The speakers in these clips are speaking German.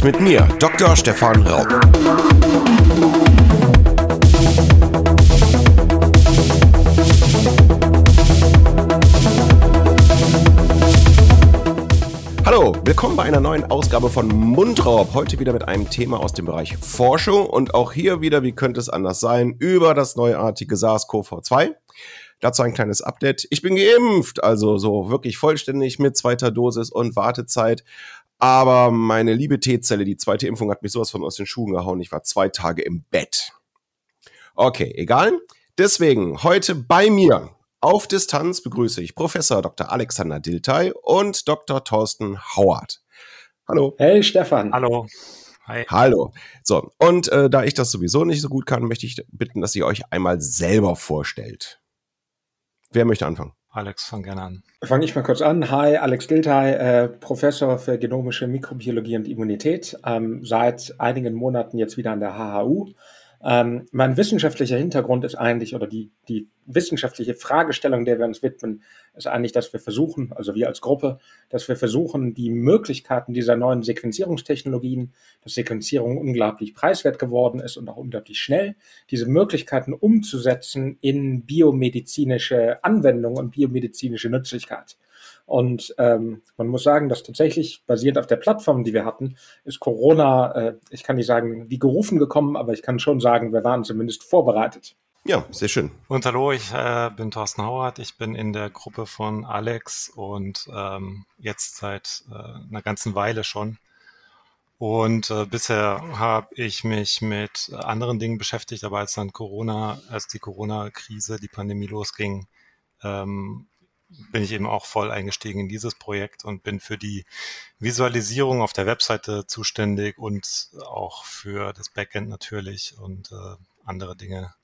Podcast mit mir, Dr. Stefan Raub. Hallo, willkommen bei einer neuen Ausgabe von Mundraub. Heute wieder mit einem Thema aus dem Bereich Forschung und auch hier wieder, wie könnte es anders sein, über das neuartige SARS-CoV-2. Dazu ein kleines Update. Ich bin geimpft, also so wirklich vollständig mit zweiter Dosis und Wartezeit. Aber meine liebe T-Zelle, die zweite Impfung hat mich sowas von aus den Schuhen gehauen. Ich war zwei Tage im Bett. Okay, egal. Deswegen heute bei mir auf Distanz begrüße ich Professor Dr. Alexander Diltay und Dr. Thorsten Howard. Hallo. Hey Stefan. Hallo. Hi. Hallo. So, und äh, da ich das sowieso nicht so gut kann, möchte ich bitten, dass ihr euch einmal selber vorstellt. Wer möchte anfangen? Alex, fang gerne an. Fange ich mal kurz an. Hi, Alex Dilthey, äh, Professor für genomische Mikrobiologie und Immunität, ähm, seit einigen Monaten jetzt wieder an der HHU. Ähm, mein wissenschaftlicher Hintergrund ist eigentlich, oder die, die wissenschaftliche Fragestellung, der wir uns widmen, ist eigentlich, dass wir versuchen, also wir als Gruppe, dass wir versuchen, die Möglichkeiten dieser neuen Sequenzierungstechnologien, dass Sequenzierung unglaublich preiswert geworden ist und auch unglaublich schnell, diese Möglichkeiten umzusetzen in biomedizinische Anwendungen und biomedizinische Nützlichkeit. Und ähm, man muss sagen, dass tatsächlich basierend auf der Plattform, die wir hatten, ist Corona, äh, ich kann nicht sagen, wie gerufen gekommen, aber ich kann schon sagen, wir waren zumindest vorbereitet. Ja, sehr schön. Und hallo, ich äh, bin Thorsten Hauert. Ich bin in der Gruppe von Alex und ähm, jetzt seit äh, einer ganzen Weile schon. Und äh, bisher habe ich mich mit anderen Dingen beschäftigt, aber als dann Corona, als die Corona-Krise, die Pandemie losging, ähm, bin ich eben auch voll eingestiegen in dieses Projekt und bin für die Visualisierung auf der Webseite zuständig und auch für das Backend natürlich und äh, andere Dinge,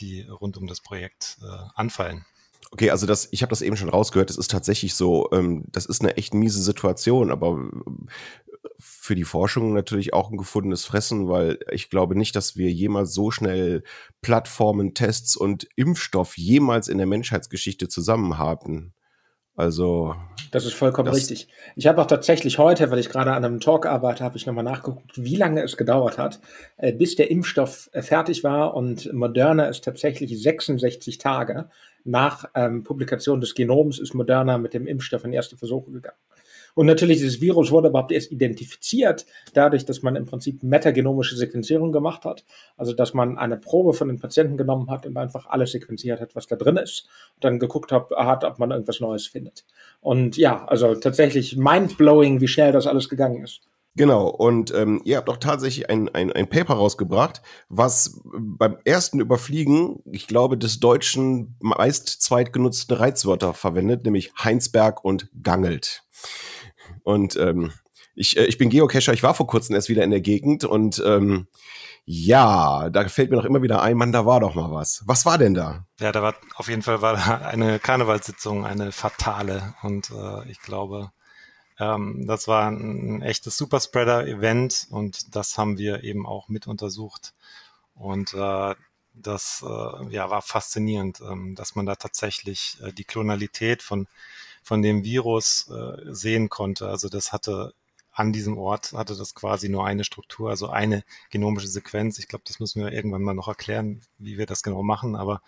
die rund um das Projekt äh, anfallen. Okay, also das, ich habe das eben schon rausgehört, das ist tatsächlich so, ähm, das ist eine echt miese Situation, aber für die Forschung natürlich auch ein gefundenes Fressen, weil ich glaube nicht, dass wir jemals so schnell Plattformen, Tests und Impfstoff jemals in der Menschheitsgeschichte zusammen haben. Also. Das ist vollkommen das richtig. Ich habe auch tatsächlich heute, weil ich gerade an einem Talk arbeite, habe ich nochmal nachgeguckt, wie lange es gedauert hat, äh, bis der Impfstoff äh, fertig war. Und Moderna ist tatsächlich 66 Tage nach ähm, Publikation des Genoms ist Moderna mit dem Impfstoff in erste Versuche gegangen. Und natürlich, dieses Virus wurde überhaupt erst identifiziert, dadurch, dass man im Prinzip metagenomische Sequenzierung gemacht hat. Also, dass man eine Probe von den Patienten genommen hat und einfach alles sequenziert hat, was da drin ist. Und dann geguckt hat, hat ob man irgendwas Neues findet. Und ja, also tatsächlich mindblowing, wie schnell das alles gegangen ist. Genau, und ähm, ihr habt auch tatsächlich ein, ein, ein Paper rausgebracht, was beim ersten Überfliegen, ich glaube, des Deutschen meist zweitgenutzten Reizwörter verwendet, nämlich Heinsberg und Gangelt. Und ähm, ich, äh, ich bin Geocacher, ich war vor kurzem erst wieder in der Gegend und ähm, ja, da fällt mir noch immer wieder ein, Mann, da war doch mal was. Was war denn da? Ja, da war auf jeden Fall war da eine Karnevalssitzung, eine fatale. Und äh, ich glaube, ähm, das war ein, echtes Superspreader-Event und das haben wir eben auch mit untersucht. Und äh, das äh, ja, war faszinierend, ähm, dass man da tatsächlich äh, die Klonalität von von dem Virus äh, sehen konnte. Also das hatte an diesem Ort hatte das quasi nur eine Struktur, also eine genomische Sequenz. Ich glaube, das müssen wir irgendwann mal noch erklären, wie wir das genau machen. Aber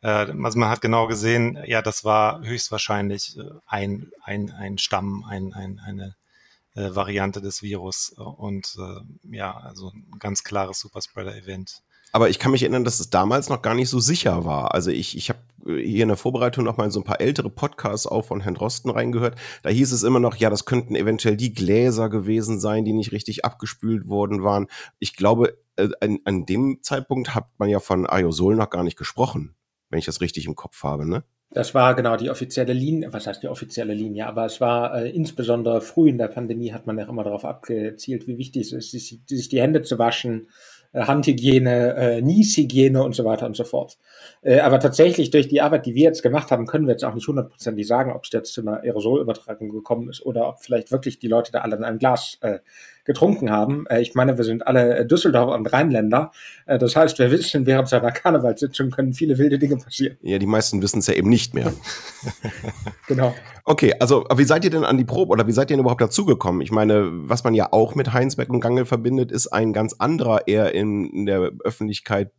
äh, also man hat genau gesehen, ja, das war höchstwahrscheinlich äh, ein, ein, ein Stamm, ein, ein, eine äh, Variante des Virus und äh, ja, also ein ganz klares Superspreader-Event. Aber ich kann mich erinnern, dass es damals noch gar nicht so sicher war. Also ich, ich habe hier in der Vorbereitung noch mal so ein paar ältere Podcasts auch von Herrn Drosten reingehört. Da hieß es immer noch, ja, das könnten eventuell die Gläser gewesen sein, die nicht richtig abgespült worden waren. Ich glaube, äh, an, an dem Zeitpunkt hat man ja von Aerosol noch gar nicht gesprochen, wenn ich das richtig im Kopf habe, ne? Das war genau die offizielle Linie, was heißt die offizielle Linie, aber es war äh, insbesondere früh in der Pandemie hat man ja immer darauf abgezielt, wie wichtig es ist, sich, sich die Hände zu waschen, äh, Handhygiene, äh, Nieshygiene und so weiter und so fort. Äh, aber tatsächlich durch die Arbeit, die wir jetzt gemacht haben, können wir jetzt auch nicht hundertprozentig sagen, ob es jetzt zu einer Aerosolübertragung gekommen ist oder ob vielleicht wirklich die Leute da alle in einem Glas äh, getrunken haben. Äh, ich meine, wir sind alle Düsseldorfer und Rheinländer. Äh, das heißt, wir wissen, während so einer Karnevalssitzung können viele wilde Dinge passieren. Ja, die meisten wissen es ja eben nicht mehr. genau. Okay, also wie seid ihr denn an die Probe oder wie seid ihr denn überhaupt dazugekommen? Ich meine, was man ja auch mit Heinsberg und Gangel verbindet, ist ein ganz anderer eher in, in der Öffentlichkeit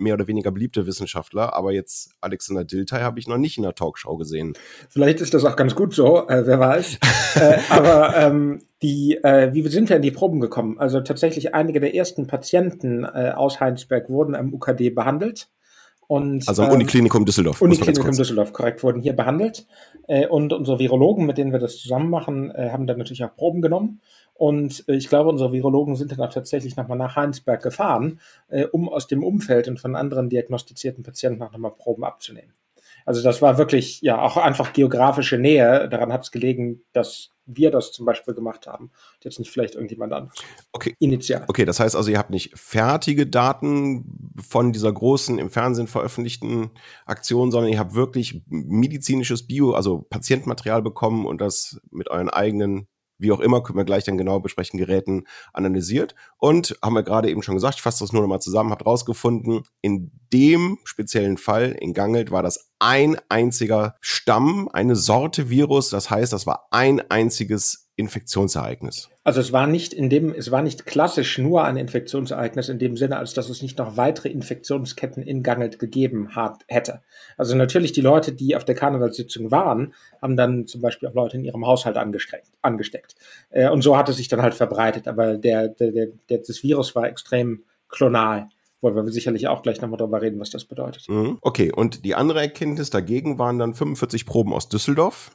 mehr oder weniger beliebte Wissenschaftler, aber jetzt Alexander Dilthey habe ich noch nicht in der Talkshow gesehen. Vielleicht ist das auch ganz gut so, äh, wer weiß. äh, aber ähm, die, äh, wie sind wir in die Proben gekommen? Also tatsächlich einige der ersten Patienten äh, aus Heinsberg wurden am UKD behandelt. Und, also am ähm, Uniklinikum Düsseldorf. Uniklinikum Düsseldorf, korrekt, wurden hier behandelt. Äh, und unsere Virologen, mit denen wir das zusammen machen, äh, haben dann natürlich auch Proben genommen. Und äh, ich glaube, unsere Virologen sind dann auch tatsächlich nochmal nach Heinsberg gefahren, äh, um aus dem Umfeld und von anderen diagnostizierten Patienten auch nochmal Proben abzunehmen. Also das war wirklich ja auch einfach geografische Nähe. Daran hat es gelegen, dass wir das zum Beispiel gemacht haben. Jetzt nicht vielleicht irgendjemand anderes. Okay. Initial. Okay, das heißt also, ihr habt nicht fertige Daten von dieser großen im Fernsehen veröffentlichten Aktion, sondern ihr habt wirklich medizinisches Bio, also Patientenmaterial bekommen und das mit euren eigenen wie auch immer, können wir gleich dann genau besprechen, Geräten analysiert. Und haben wir gerade eben schon gesagt, ich fasse das nur nochmal zusammen, habt rausgefunden, in dem speziellen Fall in Gangelt war das ein einziger Stamm, eine Sorte Virus. Das heißt, das war ein einziges Infektionsereignis. Also es war nicht in dem, es war nicht klassisch nur ein Infektionsereignis in dem Sinne, als dass es nicht noch weitere Infektionsketten in Gangelt gegeben hat, hätte. Also natürlich die Leute, die auf der Karnevalssitzung waren, haben dann zum Beispiel auch Leute in ihrem Haushalt angesteckt. angesteckt. Äh, und so hat es sich dann halt verbreitet. Aber der, der, der, das Virus war extrem klonal wollen wir sicherlich auch gleich nochmal darüber reden, was das bedeutet. Mhm. Okay, und die andere Erkenntnis dagegen waren dann 45 Proben aus Düsseldorf.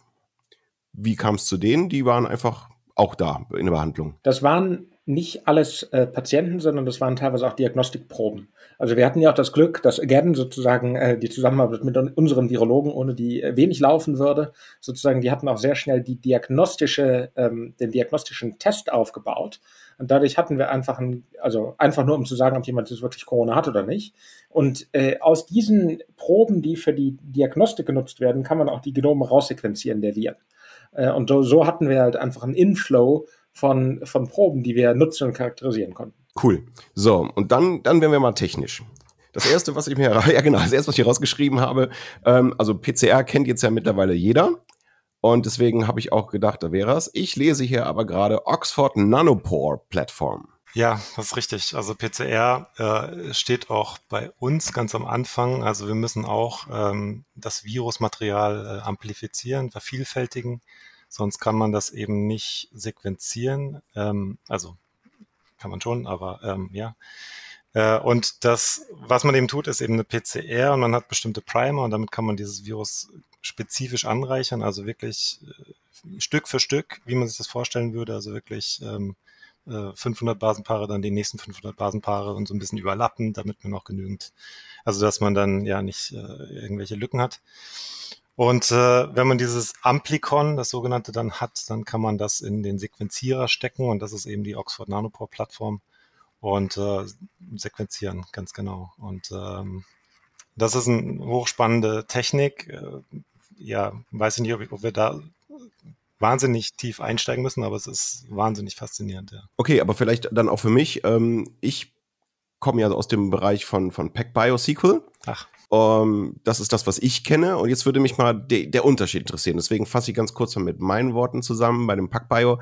Wie kam es zu denen? Die waren einfach auch da in der Behandlung. Das waren nicht alles äh, Patienten, sondern das waren teilweise auch Diagnostikproben. Also wir hatten ja auch das Glück, dass again sozusagen äh, die Zusammenarbeit mit unseren Virologen, ohne die äh, wenig laufen würde, sozusagen, die hatten auch sehr schnell die diagnostische, ähm, den diagnostischen Test aufgebaut. Und dadurch hatten wir einfach ein, also einfach nur um zu sagen, ob jemand jetzt wirklich Corona hat oder nicht. Und äh, aus diesen Proben, die für die Diagnostik genutzt werden, kann man auch die Genome raussequenzieren der Viren. Äh, und so, hatten wir halt einfach einen Inflow von, von Proben, die wir nutzen und charakterisieren konnten. Cool. So, und dann, dann werden wir mal technisch. Das erste, was ich mir, ja genau, das erste, was ich rausgeschrieben habe, ähm, also PCR kennt jetzt ja mittlerweile jeder. Und deswegen habe ich auch gedacht, da wäre es. Ich lese hier aber gerade Oxford Nanopore Platform. Ja, das ist richtig. Also PCR äh, steht auch bei uns ganz am Anfang. Also wir müssen auch ähm, das Virusmaterial äh, amplifizieren, vervielfältigen. Sonst kann man das eben nicht sequenzieren. Ähm, also kann man schon, aber ähm, ja. Äh, und das, was man eben tut, ist eben eine PCR und man hat bestimmte Primer und damit kann man dieses Virus spezifisch anreichern, also wirklich äh, Stück für Stück, wie man sich das vorstellen würde, also wirklich ähm, 500 äh, Basenpaare, dann die nächsten 500 Basenpaare und so ein bisschen überlappen, damit man noch genügend, also dass man dann ja nicht äh, irgendwelche Lücken hat. Und äh, wenn man dieses Amplicon, das sogenannte, dann hat, dann kann man das in den Sequenzierer stecken und das ist eben die Oxford Nanopore Plattform und äh, sequenzieren, ganz genau. Und ähm, das ist eine hochspannende Technik. Äh, ja, weiß ich nicht, ob, ob wir da wahnsinnig tief einsteigen müssen, aber es ist wahnsinnig faszinierend, ja. Okay, aber vielleicht dann auch für mich. Ähm, ich komme ja aus dem Bereich von, von PacBio SQL. Ach. Um, ähm, das ist das, was ich kenne. Und jetzt würde mich mal de der Unterschied interessieren. Deswegen fasse ich ganz kurz mal mit meinen Worten zusammen. Bei dem PacBio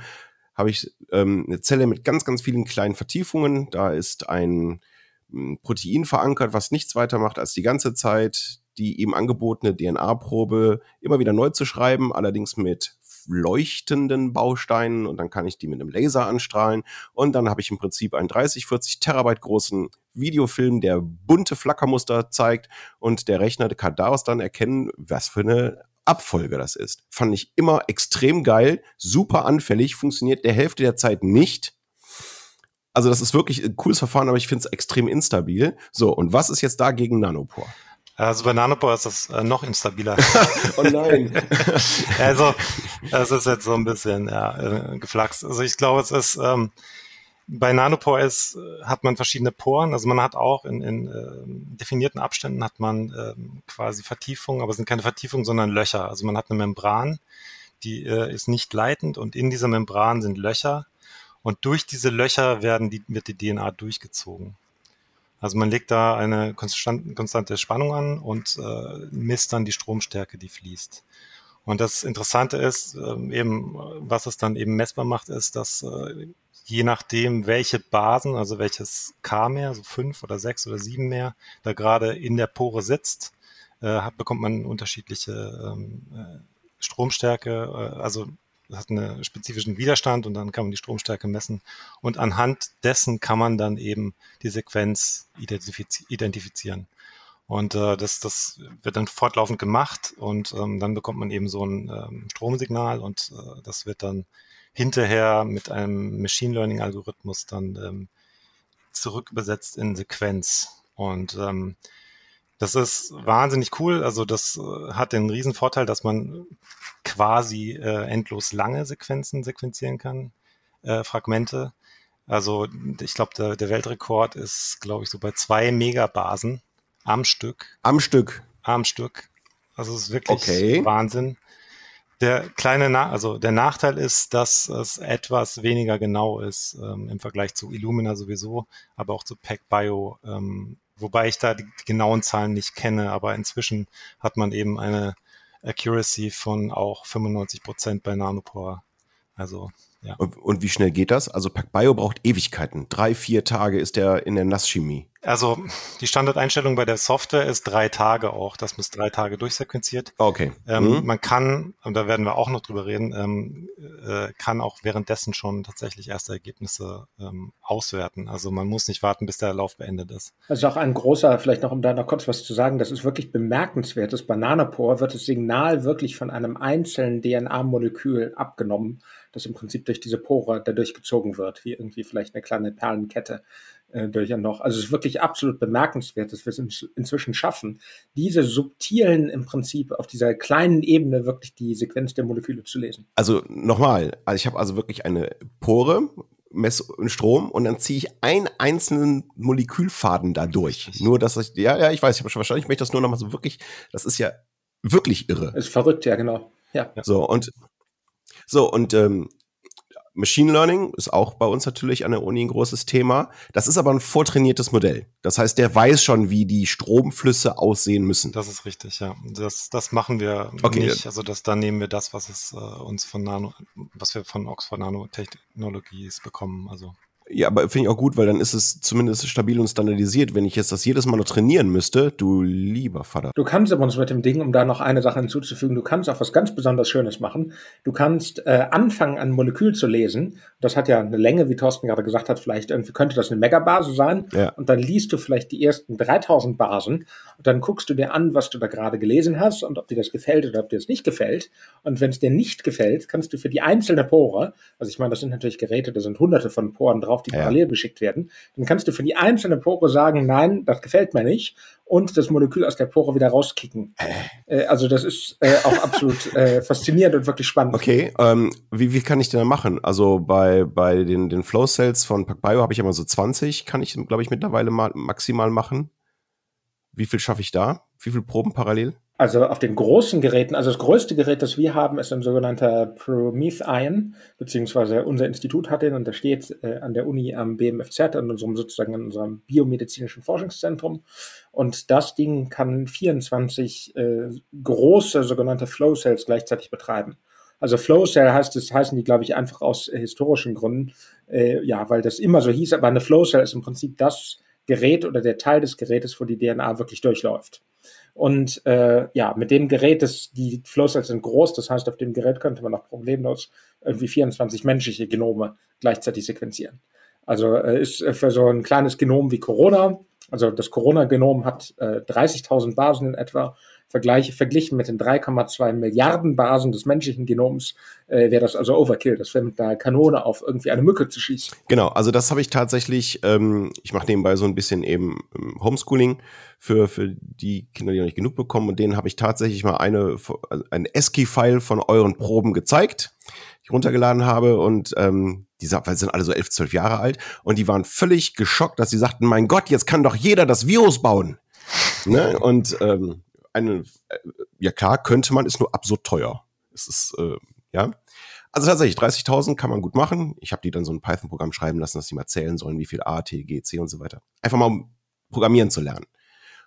habe ich ähm, eine Zelle mit ganz, ganz vielen kleinen Vertiefungen. Da ist ein hm, Protein verankert, was nichts weiter macht, als die ganze Zeit die ihm angebotene DNA-Probe immer wieder neu zu schreiben, allerdings mit leuchtenden Bausteinen und dann kann ich die mit einem Laser anstrahlen und dann habe ich im Prinzip einen 30, 40 Terabyte großen Videofilm, der bunte Flackermuster zeigt und der Rechner kann daraus dann erkennen, was für eine Abfolge das ist. Fand ich immer extrem geil, super anfällig, funktioniert der Hälfte der Zeit nicht. Also das ist wirklich ein cooles Verfahren, aber ich finde es extrem instabil. So, und was ist jetzt dagegen Nanopore? Also bei Nanopore ist das äh, noch instabiler. oh nein. also, das ist jetzt so ein bisschen ja, äh, geflaxt. Also ich glaube, es ist ähm, bei Nanopore ist, äh, hat man verschiedene Poren. Also man hat auch in, in äh, definierten Abständen hat man äh, quasi Vertiefungen, aber es sind keine Vertiefungen, sondern Löcher. Also man hat eine Membran, die äh, ist nicht leitend und in dieser Membran sind Löcher Und durch diese Löcher werden die, wird die DNA durchgezogen. Also man legt da eine konstant, konstante Spannung an und äh, misst dann die Stromstärke, die fließt. Und das Interessante ist, äh, eben, was es dann eben messbar macht, ist, dass äh, je nachdem, welche Basen, also welches K mehr, so fünf oder sechs oder sieben mehr, da gerade in der Pore sitzt, äh, hat, bekommt man unterschiedliche ähm, äh, Stromstärke, äh, also hat einen spezifischen Widerstand und dann kann man die Stromstärke messen. Und anhand dessen kann man dann eben die Sequenz identifiz identifizieren. Und äh, das, das wird dann fortlaufend gemacht und ähm, dann bekommt man eben so ein ähm, Stromsignal und äh, das wird dann hinterher mit einem Machine Learning Algorithmus dann ähm, zurückübersetzt in Sequenz. Und ähm, das ist wahnsinnig cool. Also das äh, hat den riesen Vorteil, dass man quasi äh, endlos lange Sequenzen sequenzieren kann, äh, Fragmente. Also ich glaube, der, der Weltrekord ist, glaube ich, so bei zwei Megabasen am Stück. Am Stück. Am Stück. Also es ist wirklich okay. Wahnsinn. Der kleine, Na also der Nachteil ist, dass es etwas weniger genau ist ähm, im Vergleich zu Illumina sowieso, aber auch zu PacBio ähm, wobei ich da die, genauen Zahlen nicht kenne, aber inzwischen hat man eben eine Accuracy von auch 95 Prozent bei Nanopore. Also ja. Und, und, wie schnell geht das? Also PacBio braucht Ewigkeiten. Drei, vier Tage ist der in der Nasschemie. Also die Standardeinstellung bei der Software ist drei Tage auch. Das muss drei Tage durchsequenziert. Okay. Ähm, mhm. Man kann, und da werden wir auch noch drüber reden, ähm, äh, kann auch währenddessen schon tatsächlich erste Ergebnisse ähm, auswerten. Also man muss nicht warten, bis der Lauf beendet ist. Also auch ein großer, vielleicht noch, um da noch kurz was zu sagen, das ist wirklich bemerkenswert. Das Bananapore wird das Signal wirklich von einem einzelnen DNA-Molekül abgenommen das im Prinzip durch diese Pore dadurch gezogen wird, wie irgendwie vielleicht eine kleine Perlenkette äh, durch ein Loch. Also es ist wirklich absolut bemerkenswert, dass wir es in, inzwischen schaffen, diese subtilen im Prinzip auf dieser kleinen Ebene wirklich die Sequenz der Moleküle zu lesen. Also nochmal, also ich habe also wirklich eine Pore, messe Strom und dann ziehe ich einen einzelnen Molekülfaden da durch. Nur, dass ich, ja, ja, ich weiß, ich habe schon wahrscheinlich möchte das nur noch mal so wirklich, das ist ja wirklich irre. Das ist verrückt, ja, genau. Ja. So, und so, und ähm, Machine Learning ist auch bei uns natürlich an der Uni ein großes Thema. Das ist aber ein vortrainiertes Modell. Das heißt, der weiß schon, wie die Stromflüsse aussehen müssen. Das ist richtig, ja. Das, das machen wir okay. nicht. Also das, da nehmen wir das, was es äh, uns von Nano, was wir von Oxford Nanotechnologies bekommen. Also ja, aber finde ich auch gut, weil dann ist es zumindest stabil und standardisiert. Wenn ich jetzt das jedes Mal noch trainieren müsste, du lieber Vater. Du kannst aber uns mit dem Ding, um da noch eine Sache hinzuzufügen, du kannst auch was ganz besonders Schönes machen. Du kannst äh, anfangen, ein Molekül zu lesen. Das hat ja eine Länge, wie Thorsten gerade gesagt hat, vielleicht irgendwie könnte das eine Megabase sein. Ja. Und dann liest du vielleicht die ersten 3000 Basen und dann guckst du dir an, was du da gerade gelesen hast und ob dir das gefällt oder ob dir das nicht gefällt. Und wenn es dir nicht gefällt, kannst du für die einzelne Pore, also ich meine, das sind natürlich Geräte, da sind hunderte von Poren drauf, die ja. parallel beschickt werden, dann kannst du für die einzelne Pore sagen, nein, das gefällt mir nicht und das Molekül aus der Pore wieder rauskicken. Äh. äh also das ist äh, auch absolut äh, faszinierend und wirklich spannend. Okay, ähm, wie, wie kann ich denn da machen? Also bei, bei den, den Flow Cells von PacBio habe ich immer so 20, kann ich, glaube ich, mittlerweile mal maximal machen. Wie viel schaffe ich da? Wie viele Proben parallel? Also auf den großen Geräten, also das größte Gerät, das wir haben, ist ein sogenannter Promethion, beziehungsweise unser Institut hat den und der steht äh, an der Uni am BMFZ, an unserem sozusagen an unserem biomedizinischen Forschungszentrum. Und das Ding kann 24 äh, große sogenannte Flow Cells gleichzeitig betreiben. Also Flow Cell heißt es, heißen die, glaube ich, einfach aus äh, historischen Gründen, äh, ja, weil das immer so hieß, aber eine Flow Cell ist im Prinzip das Gerät oder der Teil des Gerätes, wo die DNA wirklich durchläuft. Und äh, ja, mit dem Gerät, das, die Flowcells sind groß, das heißt, auf dem Gerät könnte man auch problemlos irgendwie 24 menschliche Genome gleichzeitig sequenzieren. Also äh, ist für so ein kleines Genom wie Corona, also das Corona-Genom hat äh, 30.000 Basen in etwa Vergleich, verglichen mit den 3,2 Milliarden Basen des menschlichen Genoms äh, wäre das also Overkill. Das wäre mit einer Kanone auf irgendwie eine Mücke zu schießen. Genau, also das habe ich tatsächlich, ähm, ich mache nebenbei so ein bisschen eben ähm, Homeschooling für, für die Kinder, die noch nicht genug bekommen. Und denen habe ich tatsächlich mal eine, ein ASCII-File von euren Proben gezeigt, die ich runtergeladen habe. Und ähm, die sind alle so elf, zwölf Jahre alt. Und die waren völlig geschockt, dass sie sagten, mein Gott, jetzt kann doch jeder das Virus bauen. Ne? Und ähm, eine, äh, ja klar, könnte man, ist nur absurd teuer. Es ist, äh, ja. Also tatsächlich, 30.000 kann man gut machen. Ich habe die dann so ein Python-Programm schreiben lassen, dass die mal zählen sollen, wie viel A, T, G, C und so weiter. Einfach mal um programmieren zu lernen.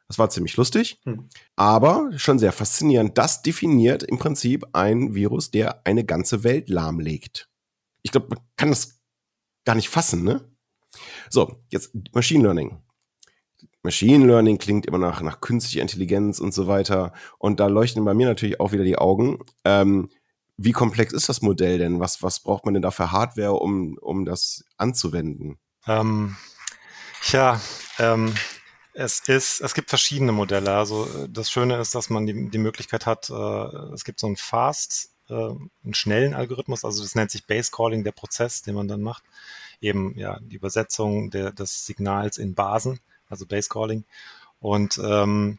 Das war ziemlich lustig, hm. aber schon sehr faszinierend. Das definiert im Prinzip ein Virus, der eine ganze Welt lahmlegt. Ich glaube, man kann das gar nicht fassen, ne? So, jetzt Machine Learning. Machine Learning klingt immer nach, nach künstlicher Intelligenz und so weiter. Und da leuchten bei mir natürlich auch wieder die Augen. Ähm, wie komplex ist das Modell denn? Was, was braucht man denn da für Hardware, um, um das anzuwenden? Ähm, tja, ähm, es ist, es gibt verschiedene Modelle. Also das Schöne ist, dass man die, die Möglichkeit hat, äh, es gibt so einen Fast, äh, einen schnellen Algorithmus, also das nennt sich Base Calling, der Prozess, den man dann macht. Eben ja die Übersetzung der, des Signals in Basen, also Base Calling. Und ähm,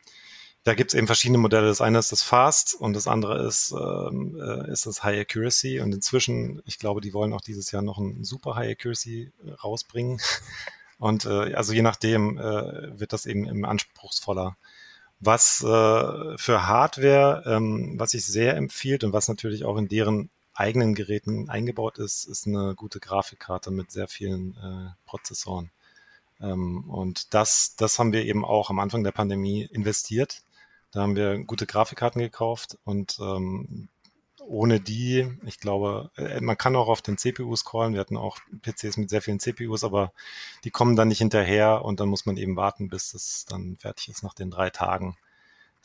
da gibt es eben verschiedene Modelle. Das eine ist das Fast und das andere ist, ähm, äh, ist das High Accuracy. Und inzwischen, ich glaube, die wollen auch dieses Jahr noch ein super High Accuracy äh, rausbringen. Und äh, also je nachdem äh, wird das eben im anspruchsvoller. Was äh, für Hardware, ähm, was sich sehr empfiehlt und was natürlich auch in deren eigenen Geräten eingebaut ist, ist eine gute Grafikkarte mit sehr vielen äh, Prozessoren. Ähm, und das, das haben wir eben auch am Anfang der Pandemie investiert. Da haben wir gute Grafikkarten gekauft und ähm, ohne die, ich glaube, äh, man kann auch auf den CPUs callen. Wir hatten auch PCs mit sehr vielen CPUs, aber die kommen dann nicht hinterher und dann muss man eben warten, bis es dann fertig ist nach den drei Tagen.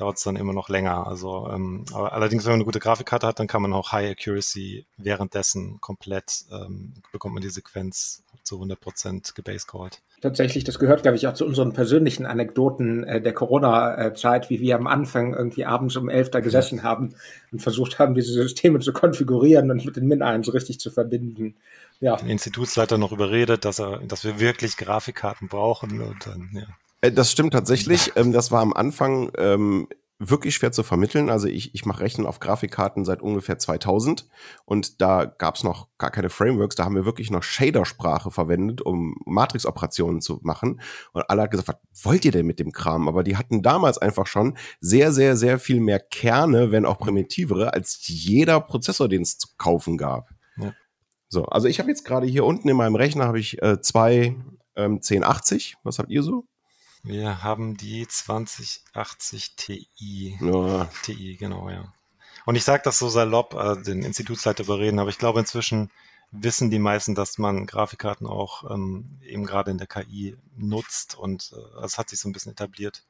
Dauert es dann immer noch länger. Also, ähm, aber allerdings, wenn man eine gute Grafikkarte hat, dann kann man auch High Accuracy währenddessen komplett ähm, bekommt man die Sequenz zu 100% gebasecalled. Tatsächlich, das gehört, glaube ich, auch zu unseren persönlichen Anekdoten äh, der Corona-Zeit, wie wir am Anfang irgendwie abends um elf da gesessen haben und versucht haben, diese Systeme zu konfigurieren und mit den Min-1 richtig zu verbinden. Ja. Den Institutsleiter noch überredet, dass er, dass wir wirklich Grafikkarten brauchen und dann, ja. Äh, das stimmt tatsächlich. Ähm, das war am Anfang ähm, wirklich schwer zu vermitteln. Also ich, ich mache Rechnen auf Grafikkarten seit ungefähr 2000 und da gab es noch gar keine Frameworks. Da haben wir wirklich noch Shader-Sprache verwendet, um Matrix-Operationen zu machen. Und alle hat gesagt, was wollt ihr denn mit dem Kram? Aber die hatten damals einfach schon sehr, sehr, sehr viel mehr Kerne, wenn auch primitivere, als jeder Prozessor, den es zu kaufen gab. Ja. So, also ich habe jetzt gerade hier unten in meinem Rechner habe ich äh, zwei ähm, 1080. Was habt ihr so? Wir haben die 2080 Ti. Ja. Ti, genau, ja. Und ich sage das so salopp, äh, den Institutsleiter überreden, aber ich glaube inzwischen wissen die meisten, dass man Grafikkarten auch ähm, eben gerade in der KI nutzt und äh, das hat sich so ein bisschen etabliert.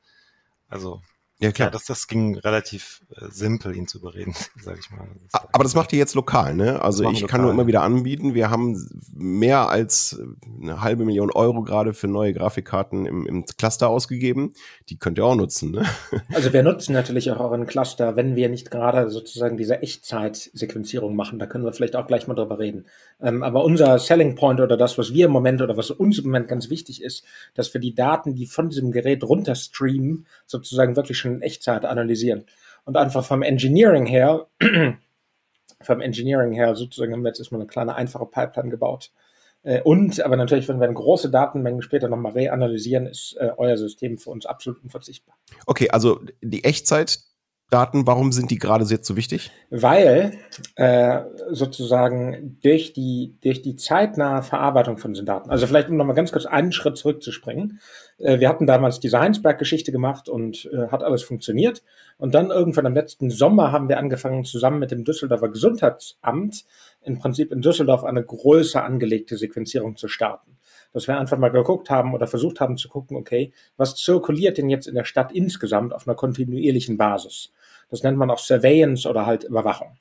Also ja, klar. Ja, das, das ging relativ äh, simpel, ihn zu überreden, sage ich mal. Das Aber das macht ihr jetzt lokal, ne? Also ich lokal, kann nur immer wieder anbieten. Wir haben mehr als eine halbe Million Euro gerade für neue Grafikkarten im, im Cluster ausgegeben. Die könnt ihr auch nutzen, ne? Also wir nutzen natürlich auch euren Cluster, wenn wir nicht gerade sozusagen diese Echtzeit-Sequenzierung machen. Da können wir vielleicht auch gleich mal drüber reden. Ähm, aber unser Selling Point oder das, was wir im Moment oder was uns im Moment ganz wichtig ist, dass wir die Daten, die von diesem Gerät runterstreamen, sozusagen wirklich schon in Echtzeit analysieren. Und einfach vom Engineering her, vom Engineering her sozusagen haben wir jetzt erstmal eine kleine einfache Pipeline gebaut. Äh, und, aber natürlich, wenn wir große Datenmengen später nochmal reanalysieren, ist äh, euer System für uns absolut unverzichtbar. Okay, also die Echtzeit, Daten, warum sind die gerade jetzt so wichtig? Weil äh, sozusagen durch die, durch die zeitnahe Verarbeitung von diesen Daten, also vielleicht um nochmal ganz kurz einen Schritt zurückzuspringen. Äh, wir hatten damals diese Heinsberg-Geschichte gemacht und äh, hat alles funktioniert. Und dann irgendwann im letzten Sommer haben wir angefangen, zusammen mit dem Düsseldorfer Gesundheitsamt im Prinzip in Düsseldorf eine größer angelegte Sequenzierung zu starten dass wir einfach mal geguckt haben oder versucht haben zu gucken, okay, was zirkuliert denn jetzt in der Stadt insgesamt auf einer kontinuierlichen Basis? Das nennt man auch Surveillance oder halt Überwachung.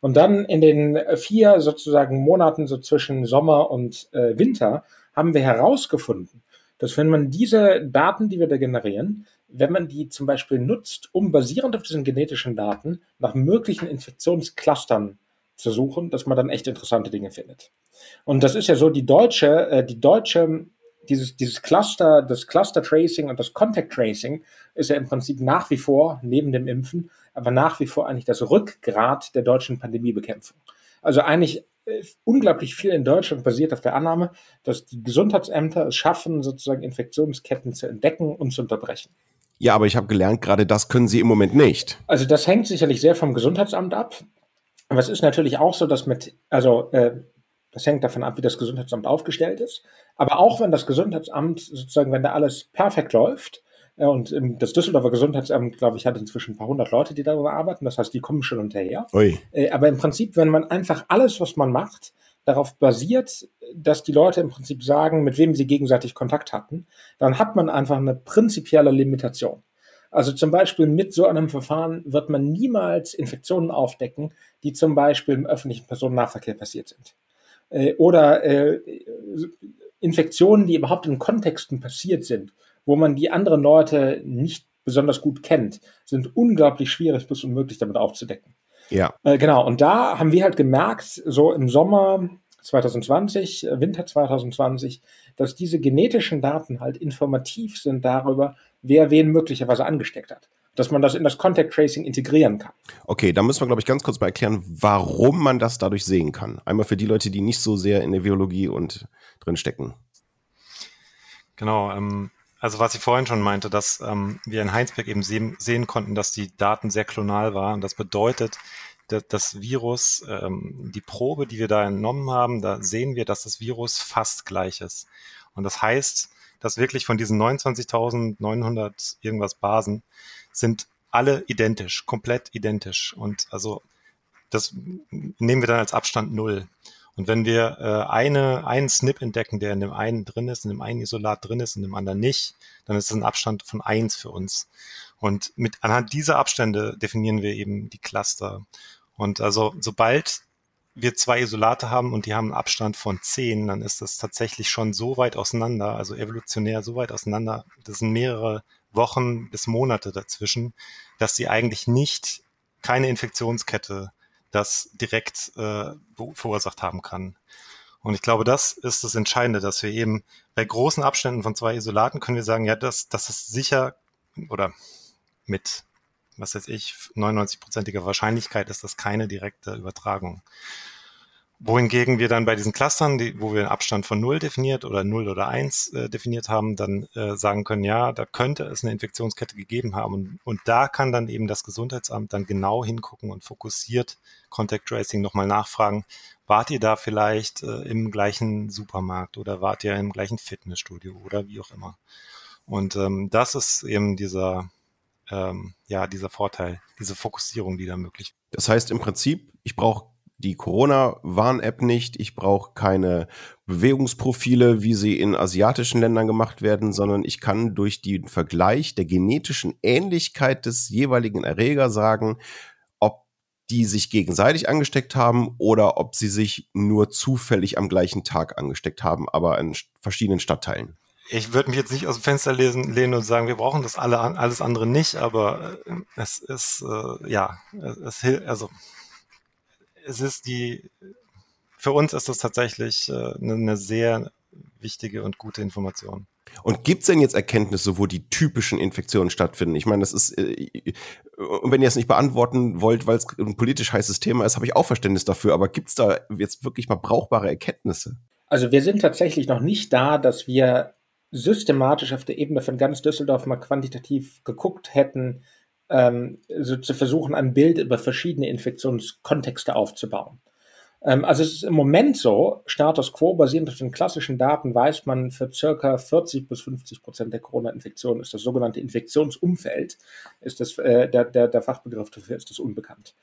Und dann in den vier sozusagen Monaten so zwischen Sommer und äh, Winter haben wir herausgefunden, dass wenn man diese Daten, die wir da generieren, wenn man die zum Beispiel nutzt, um basierend auf diesen genetischen Daten nach möglichen Infektionsclustern zu suchen, dass man dann echt interessante Dinge findet. Und das ist ja so, die deutsche, äh, die deutsche dieses, dieses Cluster, das Cluster Tracing und das Contact Tracing ist ja im Prinzip nach wie vor, neben dem Impfen, aber nach wie vor eigentlich das Rückgrat der deutschen Pandemiebekämpfung. Also eigentlich äh, unglaublich viel in Deutschland basiert auf der Annahme, dass die Gesundheitsämter es schaffen, sozusagen Infektionsketten zu entdecken und zu unterbrechen. Ja, aber ich habe gelernt, gerade das können sie im Moment nicht. Also das hängt sicherlich sehr vom Gesundheitsamt ab. Aber es ist natürlich auch so, dass mit, also äh, das hängt davon ab, wie das Gesundheitsamt aufgestellt ist. Aber auch wenn das Gesundheitsamt sozusagen, wenn da alles perfekt läuft, äh, und das Düsseldorfer Gesundheitsamt, glaube ich, hat inzwischen ein paar hundert Leute, die darüber arbeiten. Das heißt, die kommen schon hinterher. Äh, aber im Prinzip, wenn man einfach alles, was man macht, darauf basiert, dass die Leute im Prinzip sagen, mit wem sie gegenseitig Kontakt hatten, dann hat man einfach eine prinzipielle Limitation. Also zum Beispiel mit so einem Verfahren wird man niemals Infektionen aufdecken, die zum Beispiel im öffentlichen Personennahverkehr passiert sind. Äh, oder äh, Infektionen, die überhaupt in Kontexten passiert sind, wo man die anderen Leute nicht besonders gut kennt, sind unglaublich schwierig bis unmöglich damit aufzudecken. Ja. Äh, genau, und da haben wir halt gemerkt, so im Sommer 2020, äh, Winter 2020, dass diese genetischen Daten halt informativ sind darüber, wer wen möglicherweise angesteckt hat. Dass man das in das Contact Tracing integrieren kann. Okay, da müssen wir, glaube ich, ganz kurz mal erklären, warum man das dadurch sehen kann. Einmal für die Leute, die nicht so sehr in der Biologie und drin stecken. Genau, ähm, also was ich vorhin schon meinte, dass ähm, wir in Heinsberg eben sehen, sehen konnten, dass die Daten sehr klonal waren. Das bedeutet, das Virus, ähm, die Probe, die wir da entnommen haben, da sehen wir, dass das Virus fast gleich ist. Und das heißt, dass wirklich von diesen 29.900 irgendwas Basen sind alle identisch, komplett identisch. Und also das nehmen wir dann als Abstand null. Und wenn wir äh, eine, einen Snip entdecken, der in dem einen drin ist, in dem einen Isolat drin ist, in dem anderen nicht, dann ist das ein Abstand von eins für uns. Und mit anhand dieser Abstände definieren wir eben die Cluster. Und also sobald wir zwei Isolate haben und die haben einen Abstand von zehn, dann ist das tatsächlich schon so weit auseinander, also evolutionär so weit auseinander, das sind mehrere Wochen bis Monate dazwischen, dass sie eigentlich nicht keine Infektionskette das direkt äh, verursacht haben kann. Und ich glaube, das ist das Entscheidende, dass wir eben bei großen Abständen von zwei Isolaten können wir sagen, ja, das, das ist sicher oder mit was weiß ich, 99-prozentiger Wahrscheinlichkeit ist das keine direkte Übertragung. Wohingegen wir dann bei diesen Clustern, die, wo wir einen Abstand von 0 definiert oder 0 oder 1 äh, definiert haben, dann äh, sagen können, ja, da könnte es eine Infektionskette gegeben haben. Und, und da kann dann eben das Gesundheitsamt dann genau hingucken und fokussiert Contact Tracing nochmal nachfragen, wart ihr da vielleicht äh, im gleichen Supermarkt oder wart ihr im gleichen Fitnessstudio oder wie auch immer. Und ähm, das ist eben dieser, ähm, ja, dieser Vorteil, diese Fokussierung, die da möglich ist. Das heißt im Prinzip, ich brauche die Corona-Warn-App nicht, ich brauche keine Bewegungsprofile, wie sie in asiatischen Ländern gemacht werden, sondern ich kann durch den Vergleich der genetischen Ähnlichkeit des jeweiligen Erregers sagen, ob die sich gegenseitig angesteckt haben oder ob sie sich nur zufällig am gleichen Tag angesteckt haben, aber in verschiedenen Stadtteilen ich würde mich jetzt nicht aus dem Fenster lesen, lehnen und sagen, wir brauchen das alle, alles andere nicht, aber äh, es ist, äh, ja, es, also, es ist die, für uns ist das tatsächlich äh, eine sehr wichtige und gute Information. Und gibt es denn jetzt Erkenntnisse, wo die typischen Infektionen stattfinden? Ich meine, das ist, äh, und wenn ihr es nicht beantworten wollt, weil es ein politisch heißes Thema ist, habe ich auch Verständnis dafür. Aber gibt es da jetzt wirklich mal brauchbare Erkenntnisse? Also wir sind tatsächlich noch nicht da, dass wir systematisch auf der Ebene von ganz Düsseldorf mal quantitativ geguckt hätten, ähm, so zu versuchen, ein Bild über verschiedene Infektionskontexte aufzubauen. Ähm, also es ist im Moment so, Status quo basierend auf den klassischen Daten weiß man, für circa 40 bis 50 Prozent der Corona-Infektionen ist das sogenannte Infektionsumfeld, ist das, äh, der, der, der Fachbegriff dafür ist das unbekannt.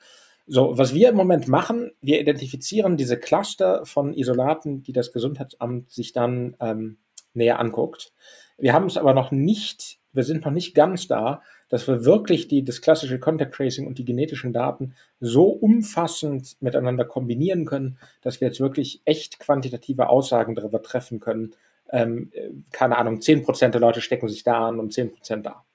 So, was wir im Moment machen, wir identifizieren diese Cluster von Isolaten, die das Gesundheitsamt sich dann ähm, näher anguckt. Wir haben es aber noch nicht, wir sind noch nicht ganz da, dass wir wirklich die, das klassische Contact Tracing und die genetischen Daten so umfassend miteinander kombinieren können, dass wir jetzt wirklich echt quantitative Aussagen darüber treffen können. Ähm, keine Ahnung, zehn Prozent der Leute stecken sich da an und zehn Prozent da.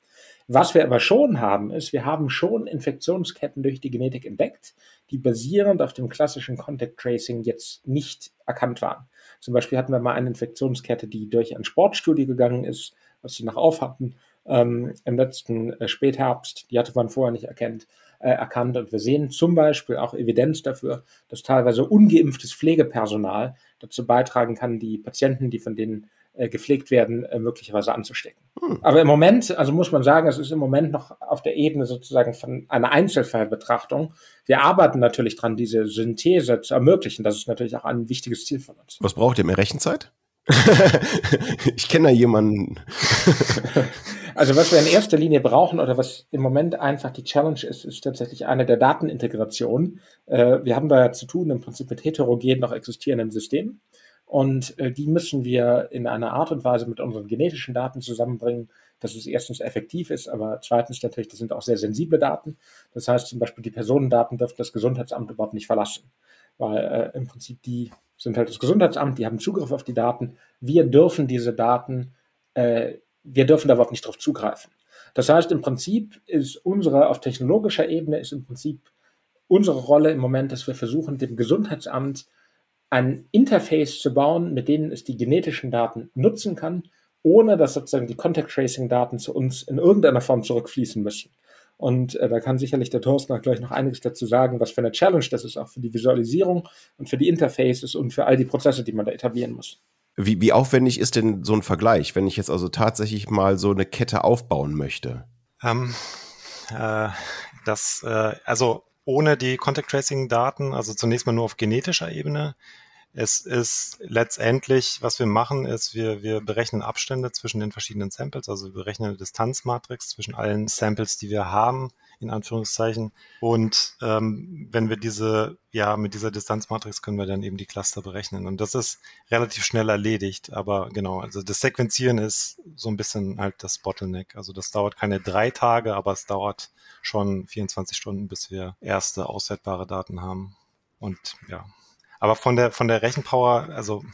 Was wir aber schon haben, ist, wir haben schon Infektionsketten durch die Genetik entdeckt, die basierend auf dem klassischen Contact Tracing jetzt nicht erkannt waren. Zum Beispiel hatten wir mal eine Infektionskette, die durch ein Sportstudie gegangen ist, was sie nach auf hatten ähm, im letzten äh, Spätherbst. Die hatte man vorher nicht erkennt, äh, erkannt. Und wir sehen zum Beispiel auch Evidenz dafür, dass teilweise ungeimpftes Pflegepersonal dazu beitragen kann, die Patienten, die von denen gepflegt werden, äh, möglicherweise anzustecken. Hm. Aber im Moment, also muss man sagen, es ist im Moment noch auf der Ebene sozusagen von einer Einzelfallbetrachtung. Wir arbeiten natürlich dran, diese Synthese zu ermöglichen. Das ist natürlich auch ein wichtiges Ziel von uns. Was braucht ihr mehr Rechenzeit? ich kenne da jemanden. also was wir in erster Linie brauchen oder was im Moment einfach die Challenge ist, ist tatsächlich eine der Datenintegration. Äh, wir haben da ja zu tun im Prinzip mit heterogen noch existierenden Systemen. Und äh, die müssen wir in einer Art und Weise mit unseren genetischen Daten zusammenbringen, dass es erstens effektiv ist, aber zweitens natürlich, das sind auch sehr sensible Daten. Das heißt zum Beispiel, die Personendaten dürfen das Gesundheitsamt überhaupt nicht verlassen, weil äh, im Prinzip die sind halt das Gesundheitsamt, die haben Zugriff auf die Daten. Wir dürfen diese Daten, äh, wir dürfen da überhaupt nicht drauf zugreifen. Das heißt, im Prinzip ist unsere, auf technologischer Ebene ist im Prinzip unsere Rolle im Moment, dass wir versuchen, dem Gesundheitsamt ein Interface zu bauen, mit denen es die genetischen Daten nutzen kann, ohne dass sozusagen die Contact Tracing Daten zu uns in irgendeiner Form zurückfließen müssen. Und äh, da kann sicherlich der Thorsten auch gleich noch einiges dazu sagen, was für eine Challenge das ist, auch für die Visualisierung und für die Interfaces und für all die Prozesse, die man da etablieren muss. Wie, wie aufwendig ist denn so ein Vergleich, wenn ich jetzt also tatsächlich mal so eine Kette aufbauen möchte? Ähm, äh, das, äh, also ohne die Contact Tracing Daten, also zunächst mal nur auf genetischer Ebene, es ist letztendlich, was wir machen, ist, wir, wir berechnen Abstände zwischen den verschiedenen Samples, also wir berechnen eine Distanzmatrix zwischen allen Samples, die wir haben, in Anführungszeichen. Und ähm, wenn wir diese, ja, mit dieser Distanzmatrix können wir dann eben die Cluster berechnen. Und das ist relativ schnell erledigt. Aber genau, also das Sequenzieren ist so ein bisschen halt das Bottleneck. Also das dauert keine drei Tage, aber es dauert schon 24 Stunden, bis wir erste auswertbare Daten haben. Und ja, aber von der, von der Rechenpower, also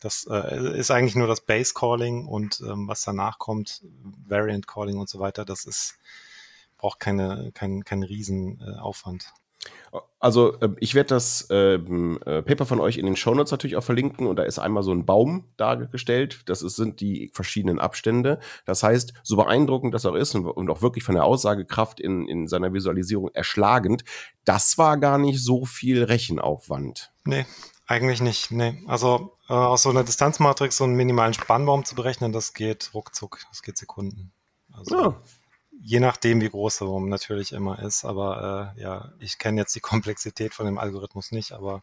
das äh, ist eigentlich nur das Base Calling und ähm, was danach kommt, Variant Calling und so weiter, das ist, braucht keine, kein, kein Riesenaufwand. Äh, also äh, ich werde das ähm, äh, Paper von euch in den Shownotes natürlich auch verlinken und da ist einmal so ein Baum dargestellt. Das ist, sind die verschiedenen Abstände. Das heißt, so beeindruckend das auch ist und, und auch wirklich von der Aussagekraft in, in seiner Visualisierung erschlagend, das war gar nicht so viel Rechenaufwand. Nee, eigentlich nicht. Nee. Also äh, aus so einer Distanzmatrix so einen minimalen Spannbaum zu berechnen, das geht ruckzuck, das geht Sekunden. Also, ja je nachdem, wie groß der Wurm natürlich immer ist. Aber äh, ja, ich kenne jetzt die Komplexität von dem Algorithmus nicht, aber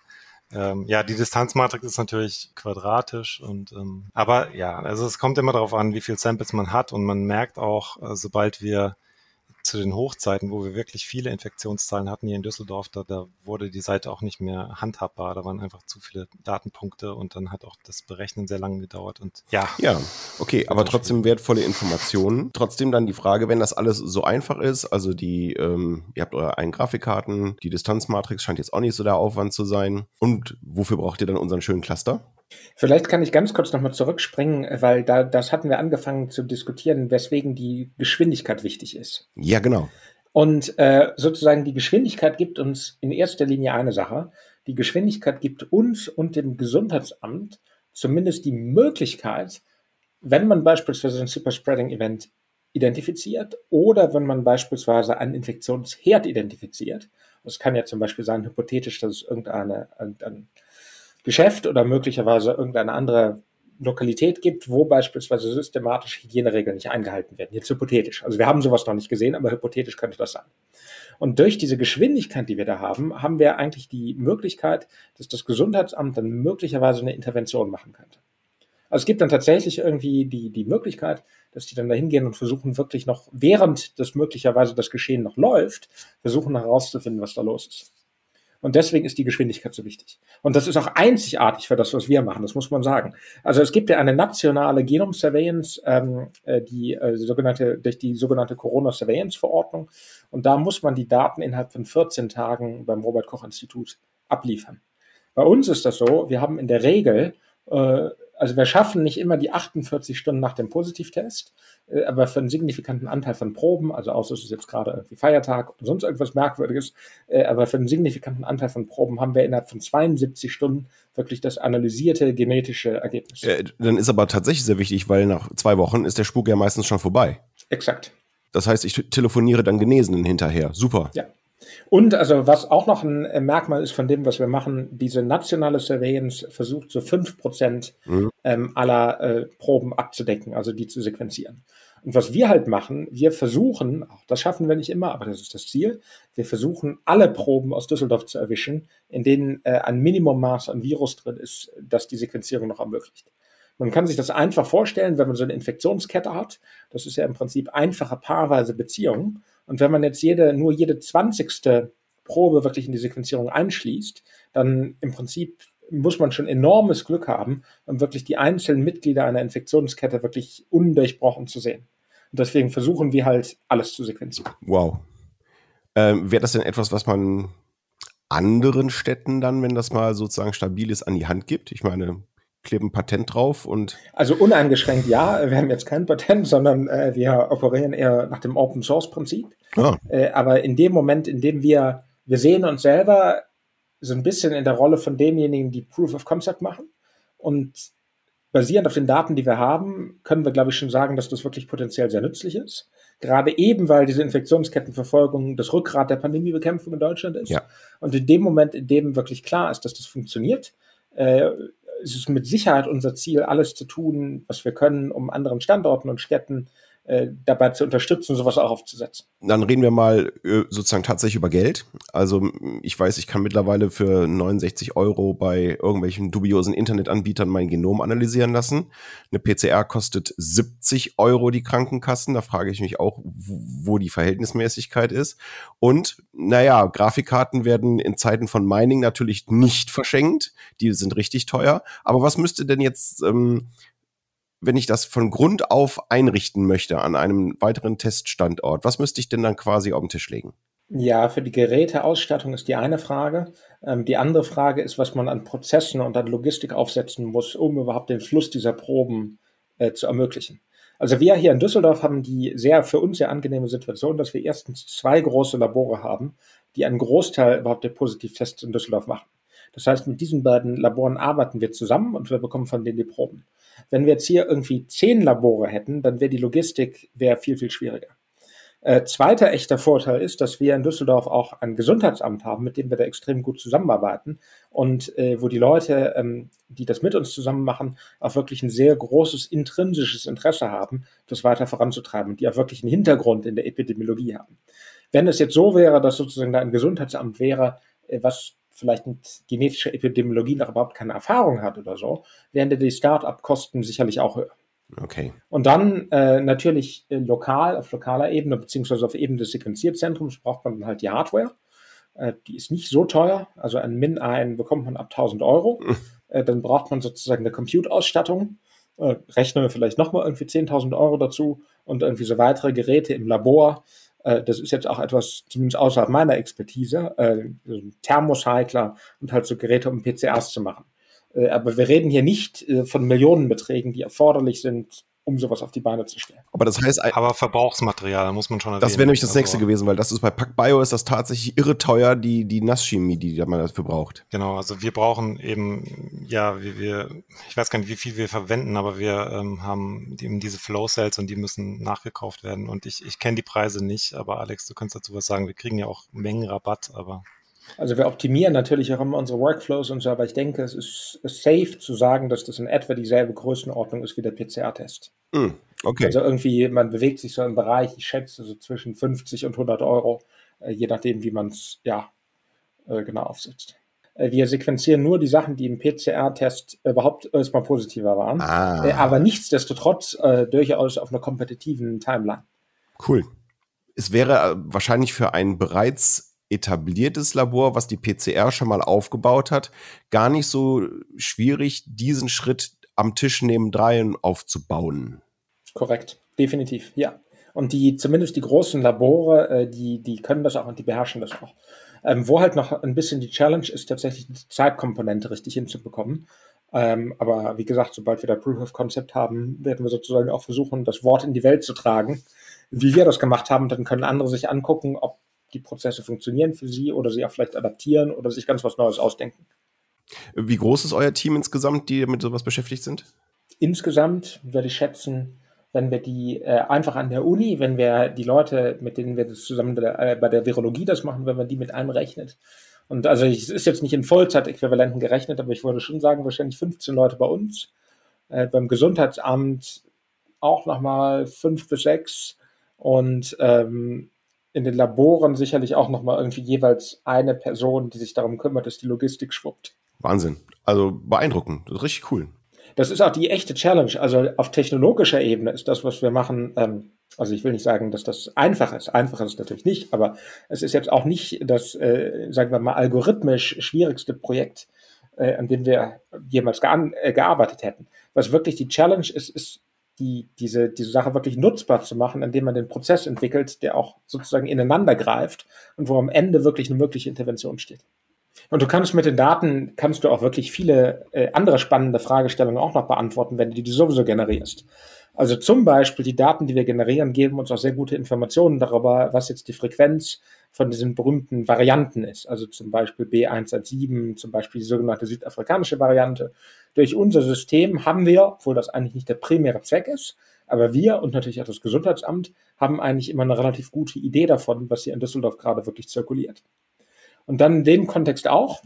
ähm, ja, die Distanzmatrix ist natürlich quadratisch und ähm, aber ja, also es kommt immer darauf an, wie viel Samples man hat und man merkt auch, äh, sobald wir zu den Hochzeiten, wo wir wirklich viele Infektionszahlen hatten hier in Düsseldorf, da, da wurde die Seite auch nicht mehr handhabbar. Da waren einfach zu viele Datenpunkte und dann hat auch das Berechnen sehr lange gedauert. Und ja. Ja, okay, aber trotzdem wertvolle Informationen. Trotzdem dann die Frage, wenn das alles so einfach ist, also die, ähm, ihr habt eure eigenen Grafikkarten, die Distanzmatrix scheint jetzt auch nicht so der Aufwand zu sein. Und wofür braucht ihr dann unseren schönen Cluster? Vielleicht kann ich ganz kurz nochmal zurückspringen, weil da das hatten wir angefangen zu diskutieren, weswegen die Geschwindigkeit wichtig ist. Ja, genau. Und äh, sozusagen die Geschwindigkeit gibt uns in erster Linie eine Sache. Die Geschwindigkeit gibt uns und dem Gesundheitsamt zumindest die Möglichkeit, wenn man beispielsweise ein Superspreading-Event identifiziert oder wenn man beispielsweise einen Infektionsherd identifiziert. Es kann ja zum Beispiel sein, hypothetisch, dass es irgendeine, irgendein Geschäft oder möglicherweise irgendeine andere Lokalität gibt, wo beispielsweise systematisch Hygieneregeln nicht eingehalten werden. Jetzt hypothetisch. Also wir haben sowas noch nicht gesehen, aber hypothetisch könnte das sein. Und durch diese Geschwindigkeit, die wir da haben, haben wir eigentlich die Möglichkeit, dass das Gesundheitsamt dann möglicherweise eine Intervention machen könnte. Also es gibt dann tatsächlich irgendwie die, die Möglichkeit, dass die dann da hingehen und versuchen wirklich noch, während das möglicherweise das Geschehen noch läuft, versuchen herauszufinden, was da los ist. Und deswegen ist die Geschwindigkeit so wichtig. Und das ist auch einzigartig für das, was wir machen, das muss man sagen. Also es gibt ja eine nationale Genom Surveillance, ähm, äh, die äh, sogenannte, durch die sogenannte Corona Surveillance Verordnung. Und da muss man die Daten innerhalb von 14 Tagen beim Robert Koch Institut abliefern. Bei uns ist das so, wir haben in der Regel äh, also wir schaffen nicht immer die 48 Stunden nach dem Positivtest, äh, aber für einen signifikanten Anteil von Proben, also außer es ist jetzt gerade irgendwie Feiertag oder sonst irgendwas Merkwürdiges, äh, aber für einen signifikanten Anteil von Proben haben wir innerhalb von 72 Stunden wirklich das analysierte genetische Ergebnis. Äh, dann ist aber tatsächlich sehr wichtig, weil nach zwei Wochen ist der Spuk ja meistens schon vorbei. Exakt. Das heißt, ich telefoniere dann Genesenen hinterher. Super. Ja. Und also was auch noch ein äh, Merkmal ist von dem, was wir machen, diese nationale Surveillance versucht so fünf Prozent mhm. ähm, aller äh, Proben abzudecken, also die zu sequenzieren. Und was wir halt machen, wir versuchen, auch das schaffen wir nicht immer, aber das ist das Ziel, wir versuchen alle Proben aus Düsseldorf zu erwischen, in denen äh, ein Minimummaß an Virus drin ist, das die Sequenzierung noch ermöglicht. Man kann sich das einfach vorstellen, wenn man so eine Infektionskette hat. Das ist ja im Prinzip einfache paarweise Beziehungen. Und wenn man jetzt jede, nur jede zwanzigste Probe wirklich in die Sequenzierung einschließt, dann im Prinzip muss man schon enormes Glück haben, um wirklich die einzelnen Mitglieder einer Infektionskette wirklich undurchbrochen zu sehen. Und deswegen versuchen wir halt alles zu sequenzieren. Wow. Ähm, Wäre das denn etwas, was man anderen Städten dann, wenn das mal sozusagen stabil ist, an die Hand gibt? Ich meine, kleben Patent drauf und. Also uneingeschränkt ja, wir haben jetzt kein Patent, sondern äh, wir operieren eher nach dem Open Source Prinzip. Ah. Äh, aber in dem Moment, in dem wir, wir sehen uns selber so ein bisschen in der Rolle von denjenigen, die Proof of Concept machen und basierend auf den Daten, die wir haben, können wir, glaube ich, schon sagen, dass das wirklich potenziell sehr nützlich ist. Gerade eben, weil diese Infektionskettenverfolgung das Rückgrat der Pandemiebekämpfung in Deutschland ist. Ja. Und in dem Moment, in dem wirklich klar ist, dass das funktioniert, äh, ist es mit Sicherheit unser Ziel, alles zu tun, was wir können, um anderen Standorten und Städten äh, dabei zu unterstützen, sowas auch aufzusetzen. Dann reden wir mal äh, sozusagen tatsächlich über Geld. Also ich weiß, ich kann mittlerweile für 69 Euro bei irgendwelchen dubiosen Internetanbietern mein Genom analysieren lassen. Eine PCR kostet 70 Euro die Krankenkassen. Da frage ich mich auch, wo die Verhältnismäßigkeit ist. Und naja, Grafikkarten werden in Zeiten von Mining natürlich nicht verschenkt. Die sind richtig teuer. Aber was müsste denn jetzt ähm, wenn ich das von Grund auf einrichten möchte an einem weiteren Teststandort, was müsste ich denn dann quasi auf den Tisch legen? Ja, für die Geräteausstattung ist die eine Frage. Ähm, die andere Frage ist, was man an Prozessen und an Logistik aufsetzen muss, um überhaupt den Fluss dieser Proben äh, zu ermöglichen. Also wir hier in Düsseldorf haben die sehr für uns sehr angenehme Situation, dass wir erstens zwei große Labore haben, die einen Großteil überhaupt der Positivtests in Düsseldorf machen. Das heißt, mit diesen beiden Laboren arbeiten wir zusammen und wir bekommen von denen die Proben. Wenn wir jetzt hier irgendwie zehn Labore hätten, dann wäre die Logistik wäre viel, viel schwieriger. Äh, zweiter echter Vorteil ist, dass wir in Düsseldorf auch ein Gesundheitsamt haben, mit dem wir da extrem gut zusammenarbeiten und äh, wo die Leute, ähm, die das mit uns zusammen machen, auch wirklich ein sehr großes intrinsisches Interesse haben, das weiter voranzutreiben und die auch wirklich einen Hintergrund in der Epidemiologie haben. Wenn es jetzt so wäre, dass sozusagen da ein Gesundheitsamt wäre, äh, was vielleicht mit genetischer Epidemiologie noch überhaupt keine Erfahrung hat oder so, wären die Start-up-Kosten sicherlich auch höher. Okay. Und dann äh, natürlich äh, lokal, auf lokaler Ebene, beziehungsweise auf Ebene des Sequenzierzentrums braucht man dann halt die Hardware. Äh, die ist nicht so teuer. Also ein Min-1 bekommt man ab 1000 Euro. Äh, dann braucht man sozusagen eine Compute-Ausstattung. Äh, rechnen wir vielleicht nochmal irgendwie 10.000 Euro dazu und irgendwie so weitere Geräte im Labor. Äh, das ist jetzt auch etwas, zumindest außerhalb meiner Expertise, äh, Thermocycler und halt so Geräte, um PCRs zu machen. Äh, aber wir reden hier nicht von Millionenbeträgen, die erforderlich sind, um sowas auf die Beine zu stellen. Aber das heißt, aber Verbrauchsmaterial muss man schon erwähnen. Das wäre nämlich das also, nächste gewesen, weil das ist bei PackBio ist das tatsächlich irre teuer, die, die Nasschchemie, die man dafür braucht. Genau, also wir brauchen eben, ja, wie wir, ich weiß gar nicht, wie viel wir verwenden, aber wir ähm, haben eben diese Flow Cells und die müssen nachgekauft werden. Und ich, ich kenne die Preise nicht, aber Alex, du kannst dazu was sagen. Wir kriegen ja auch Mengenrabatt, aber also wir optimieren natürlich auch immer unsere Workflows und so, aber ich denke, es ist safe zu sagen, dass das in etwa dieselbe Größenordnung ist wie der PCR-Test. Mm, okay. Also irgendwie, man bewegt sich so im Bereich, ich schätze, so zwischen 50 und 100 Euro, äh, je nachdem, wie man es ja äh, genau aufsetzt. Äh, wir sequenzieren nur die Sachen, die im PCR-Test überhaupt erstmal positiver waren, ah. Aber nichtsdestotrotz äh, durchaus auf einer kompetitiven Timeline. Cool. Es wäre wahrscheinlich für einen bereits etabliertes Labor, was die PCR schon mal aufgebaut hat, gar nicht so schwierig, diesen Schritt am Tisch neben dreien aufzubauen. Korrekt, definitiv, ja. Und die, zumindest die großen Labore, äh, die, die können das auch und die beherrschen das auch. Ähm, wo halt noch ein bisschen die Challenge ist, tatsächlich die Zeitkomponente richtig hinzubekommen. Ähm, aber wie gesagt, sobald wir da Proof of Concept haben, werden wir sozusagen auch versuchen, das Wort in die Welt zu tragen. Wie wir das gemacht haben, dann können andere sich angucken, ob die Prozesse funktionieren für sie oder sie auch vielleicht adaptieren oder sich ganz was Neues ausdenken. Wie groß ist euer Team insgesamt, die mit sowas beschäftigt sind? Insgesamt würde ich schätzen, wenn wir die äh, einfach an der Uni, wenn wir die Leute, mit denen wir das zusammen äh, bei der Virologie das machen, wenn man die mit einrechnet. Und also es ist jetzt nicht in Vollzeitäquivalenten gerechnet, aber ich würde schon sagen, wahrscheinlich 15 Leute bei uns, äh, beim Gesundheitsamt auch nochmal fünf bis sechs und ähm, in den Laboren sicherlich auch nochmal irgendwie jeweils eine Person, die sich darum kümmert, dass die Logistik schwuppt. Wahnsinn. Also beeindruckend. Das ist richtig cool. Das ist auch die echte Challenge. Also auf technologischer Ebene ist das, was wir machen, ähm, also ich will nicht sagen, dass das einfach ist. Einfach ist es natürlich nicht, aber es ist jetzt auch nicht das, äh, sagen wir mal, algorithmisch schwierigste Projekt, äh, an dem wir jemals äh, gearbeitet hätten. Was wirklich die Challenge ist, ist die, diese, diese Sache wirklich nutzbar zu machen, indem man den Prozess entwickelt, der auch sozusagen ineinander greift und wo am Ende wirklich eine mögliche Intervention steht. Und du kannst mit den Daten, kannst du auch wirklich viele äh, andere spannende Fragestellungen auch noch beantworten, wenn du die sowieso generierst. Also zum Beispiel die Daten, die wir generieren, geben uns auch sehr gute Informationen darüber, was jetzt die Frequenz von diesen berühmten Varianten ist. Also zum Beispiel B117, zum Beispiel die sogenannte südafrikanische Variante. Durch unser System haben wir, obwohl das eigentlich nicht der primäre Zweck ist, aber wir und natürlich auch das Gesundheitsamt haben eigentlich immer eine relativ gute Idee davon, was hier in Düsseldorf gerade wirklich zirkuliert. Und dann in dem Kontext auch,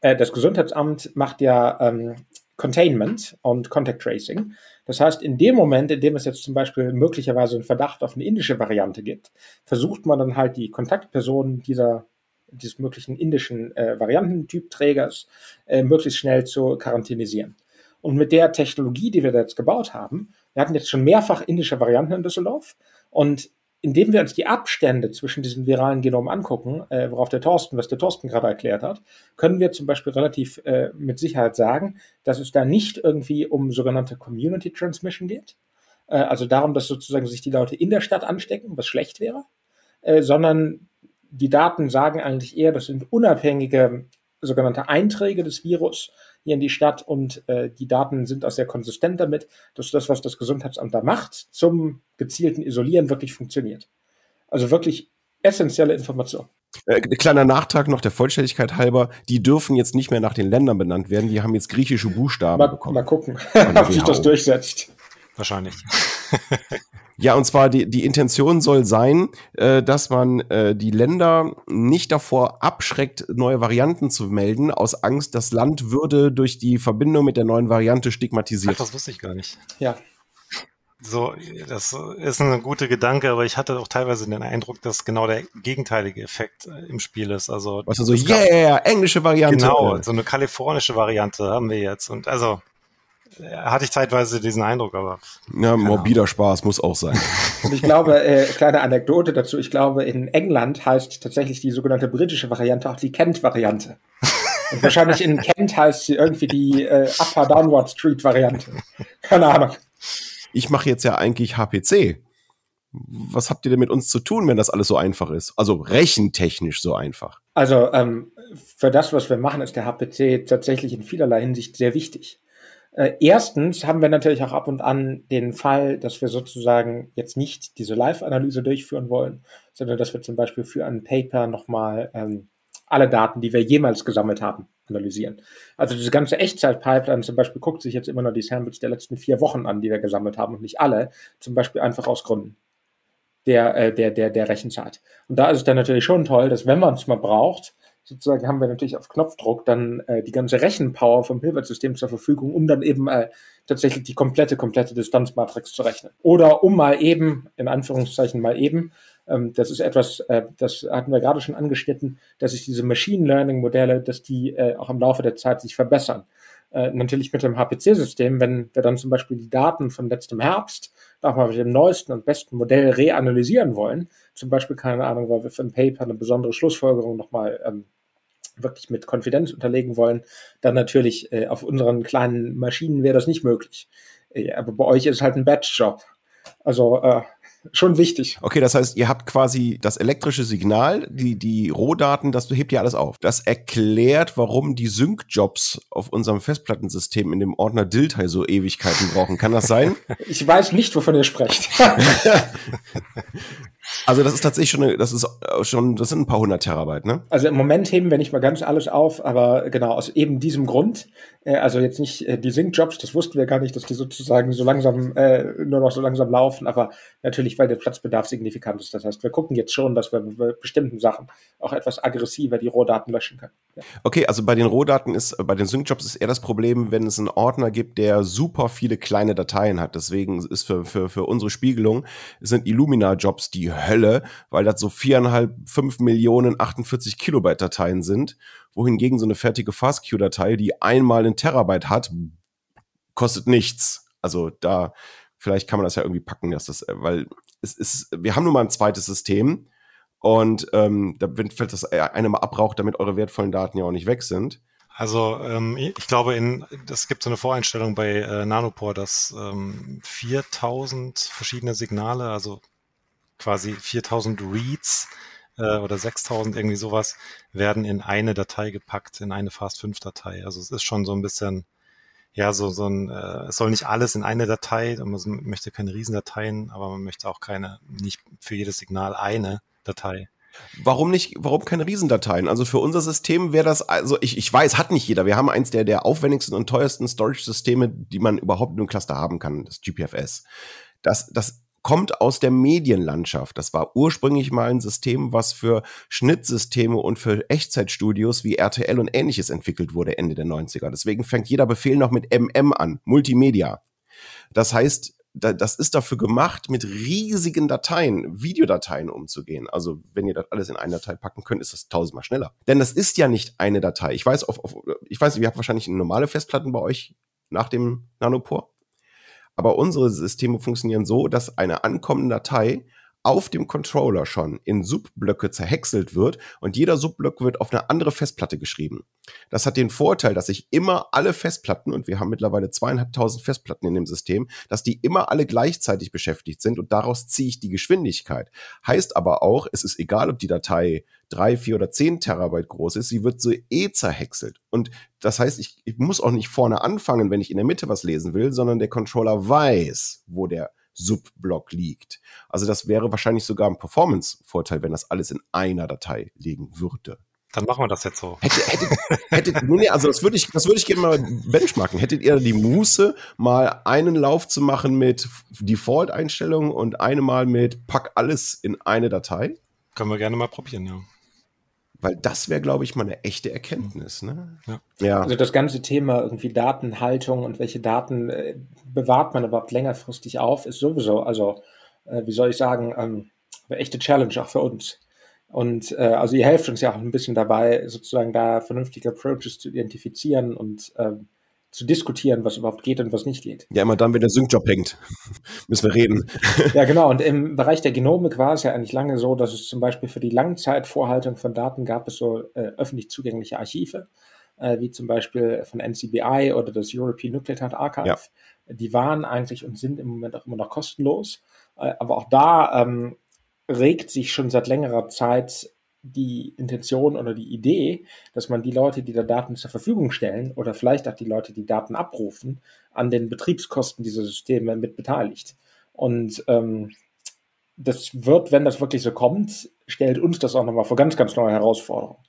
äh, das Gesundheitsamt macht ja ähm, Containment und Contact Tracing. Das heißt, in dem Moment, in dem es jetzt zum Beispiel möglicherweise einen Verdacht auf eine indische Variante gibt, versucht man dann halt die Kontaktpersonen dieser dieses möglichen indischen äh, Variantentypträgers äh, möglichst schnell zu quarantänisieren. Und mit der Technologie, die wir da jetzt gebaut haben, wir hatten jetzt schon mehrfach indische Varianten in Düsseldorf und indem wir uns die Abstände zwischen diesen viralen Genomen angucken, äh, worauf der Thorsten, was der Thorsten gerade erklärt hat, können wir zum Beispiel relativ äh, mit Sicherheit sagen, dass es da nicht irgendwie um sogenannte Community Transmission geht, äh, also darum, dass sozusagen sich die Leute in der Stadt anstecken, was schlecht wäre, äh, sondern die Daten sagen eigentlich eher, das sind unabhängige sogenannte Einträge des Virus, hier in die Stadt und äh, die Daten sind auch sehr konsistent damit, dass das, was das Gesundheitsamt da macht, zum gezielten Isolieren wirklich funktioniert. Also wirklich essentielle Information. Äh, kleiner Nachtrag noch der Vollständigkeit halber, die dürfen jetzt nicht mehr nach den Ländern benannt werden, die haben jetzt griechische Buchstaben mal, bekommen. Mal gucken, ob sich das durchsetzt. Wahrscheinlich. Ja, und zwar die, die Intention soll sein, äh, dass man äh, die Länder nicht davor abschreckt, neue Varianten zu melden, aus Angst, das Land würde durch die Verbindung mit der neuen Variante stigmatisiert. Ach, das wusste ich gar nicht. Ja. So, das ist ein guter Gedanke, aber ich hatte auch teilweise den Eindruck, dass genau der gegenteilige Effekt äh, im Spiel ist. Also, was also, yeah, englische Variante. Genau, so eine kalifornische Variante haben wir jetzt. Und also, hatte ich zeitweise diesen Eindruck, aber. Ja, morbider Spaß muss auch sein. Und ich glaube, äh, kleine Anekdote dazu, ich glaube, in England heißt tatsächlich die sogenannte britische Variante auch die Kent-Variante. Und wahrscheinlich in Kent heißt sie irgendwie die äh, Upper Downward Street Variante. Keine Ahnung. Ich mache jetzt ja eigentlich HPC. Was habt ihr denn mit uns zu tun, wenn das alles so einfach ist? Also rechentechnisch so einfach. Also ähm, für das, was wir machen, ist der HPC tatsächlich in vielerlei Hinsicht sehr wichtig. Äh, erstens haben wir natürlich auch ab und an den Fall, dass wir sozusagen jetzt nicht diese Live-Analyse durchführen wollen, sondern dass wir zum Beispiel für ein Paper nochmal ähm, alle Daten, die wir jemals gesammelt haben, analysieren. Also diese ganze Echtzeit-Pipeline zum Beispiel guckt sich jetzt immer nur die Samples der letzten vier Wochen an, die wir gesammelt haben und nicht alle, zum Beispiel einfach aus Gründen der, äh, der, der, der Rechenzeit. Und da ist es dann natürlich schon toll, dass wenn man es mal braucht, sozusagen haben wir natürlich auf Knopfdruck dann äh, die ganze Rechenpower vom Hilbert-System zur Verfügung, um dann eben äh, tatsächlich die komplette, komplette Distanzmatrix zu rechnen. Oder um mal eben, in Anführungszeichen mal eben, ähm, das ist etwas, äh, das hatten wir gerade schon angeschnitten, dass sich diese Machine Learning Modelle, dass die äh, auch im Laufe der Zeit sich verbessern. Äh, natürlich mit dem HPC-System, wenn wir dann zum Beispiel die Daten von letztem Herbst nochmal mit dem neuesten und besten Modell reanalysieren wollen, zum Beispiel, keine Ahnung, weil wir für ein Paper eine besondere Schlussfolgerung nochmal ähm, wirklich mit Konfidenz unterlegen wollen, dann natürlich äh, auf unseren kleinen Maschinen wäre das nicht möglich. Äh, aber bei euch ist halt ein Batch-Job. Also äh, schon wichtig. Okay, das heißt, ihr habt quasi das elektrische Signal, die, die Rohdaten, das hebt ihr alles auf. Das erklärt, warum die Sync-Jobs auf unserem Festplattensystem in dem Ordner Diltai so Ewigkeiten brauchen. Kann das sein? Ich weiß nicht, wovon ihr sprecht. Also das ist tatsächlich schon, eine, das ist äh, schon, das sind ein paar hundert Terabyte, ne? Also im Moment heben wir nicht mal ganz alles auf, aber genau aus eben diesem Grund, äh, also jetzt nicht äh, die Sync-Jobs, das wussten wir gar nicht, dass die sozusagen so langsam, äh, nur noch so langsam laufen, aber natürlich, weil der Platzbedarf signifikant ist. Das heißt, wir gucken jetzt schon, dass wir bei bestimmten Sachen auch etwas aggressiver die Rohdaten löschen können. Ja. Okay, also bei den Rohdaten ist, bei den Sync-Jobs ist eher das Problem, wenn es einen Ordner gibt, der super viele kleine Dateien hat. Deswegen ist für, für, für unsere Spiegelung sind Illumina-Jobs die Hölle, weil das so viereinhalb, fünf Millionen 48 Kilobyte Dateien sind, wohingegen so eine fertige FastQ-Datei, die einmal einen Terabyte hat, kostet nichts. Also da, vielleicht kann man das ja irgendwie packen, dass das, weil es ist, wir haben nun mal ein zweites System und ähm, da fällt das eine mal abraucht, damit eure wertvollen Daten ja auch nicht weg sind. Also ähm, ich glaube, es gibt so eine Voreinstellung bei äh, Nanopore, dass ähm, 4000 verschiedene Signale, also quasi 4000 Reads äh, oder 6000 irgendwie sowas, werden in eine Datei gepackt, in eine Fast5-Datei. Also es ist schon so ein bisschen, ja, so, so ein, äh, es soll nicht alles in eine Datei, man möchte keine Riesendateien, aber man möchte auch keine, nicht für jedes Signal eine Datei. Warum nicht, warum keine Riesendateien? Also für unser System wäre das, also ich, ich weiß, hat nicht jeder. Wir haben eins der, der aufwendigsten und teuersten Storage-Systeme, die man überhaupt in einem Cluster haben kann, das GPFS. Das, das kommt aus der Medienlandschaft. Das war ursprünglich mal ein System, was für Schnittsysteme und für Echtzeitstudios wie RTL und ähnliches entwickelt wurde Ende der 90er. Deswegen fängt jeder Befehl noch mit MM an, Multimedia. Das heißt, das ist dafür gemacht, mit riesigen Dateien, Videodateien umzugehen. Also wenn ihr das alles in eine Datei packen könnt, ist das tausendmal schneller. Denn das ist ja nicht eine Datei. Ich weiß, auf, auf, ich weiß, ihr habt wahrscheinlich normale Festplatten bei euch nach dem Nanopore. Aber unsere Systeme funktionieren so, dass eine ankommende Datei auf dem Controller schon in Subblöcke zerhäckselt wird und jeder Subblock wird auf eine andere Festplatte geschrieben. Das hat den Vorteil, dass ich immer alle Festplatten, und wir haben mittlerweile zweieinhalbtausend Festplatten in dem System, dass die immer alle gleichzeitig beschäftigt sind und daraus ziehe ich die Geschwindigkeit. Heißt aber auch, es ist egal, ob die Datei drei, vier oder zehn Terabyte groß ist, sie wird so eh zerhäckselt. Und das heißt, ich, ich muss auch nicht vorne anfangen, wenn ich in der Mitte was lesen will, sondern der Controller weiß, wo der Subblock liegt. Also das wäre wahrscheinlich sogar ein Performance-Vorteil, wenn das alles in einer Datei liegen würde. Dann machen wir das jetzt so. Hätte, hättet, hättet, nee, also das würde ich, das würde ich gerne mal benchmarken. Hättet ihr die Muße, mal einen Lauf zu machen mit Default-Einstellungen und eine mal mit pack alles in eine Datei? Können wir gerne mal probieren, ja. Weil das wäre, glaube ich, mal eine echte Erkenntnis. Ne? Ja. ja. Also das ganze Thema irgendwie Datenhaltung und welche Daten äh, bewahrt man überhaupt längerfristig auf, ist sowieso, also äh, wie soll ich sagen, ähm, eine echte Challenge auch für uns. Und äh, also ihr helft uns ja auch ein bisschen dabei, sozusagen da vernünftige Approaches zu identifizieren und ähm, zu diskutieren, was überhaupt geht und was nicht geht. Ja, immer dann, wenn der Sync-Job hängt, müssen wir reden. ja, genau. Und im Bereich der Genomik war es ja eigentlich lange so, dass es zum Beispiel für die Langzeitvorhaltung von Daten gab es so äh, öffentlich zugängliche Archive, äh, wie zum Beispiel von NCBI oder das European Nucleotide Archive. Ja. Die waren eigentlich und sind im Moment auch immer noch kostenlos. Äh, aber auch da ähm, regt sich schon seit längerer Zeit die Intention oder die Idee, dass man die Leute, die da Daten zur Verfügung stellen oder vielleicht auch die Leute, die Daten abrufen, an den Betriebskosten dieser Systeme mit beteiligt. Und ähm, das wird, wenn das wirklich so kommt, stellt uns das auch nochmal vor ganz, ganz neue Herausforderungen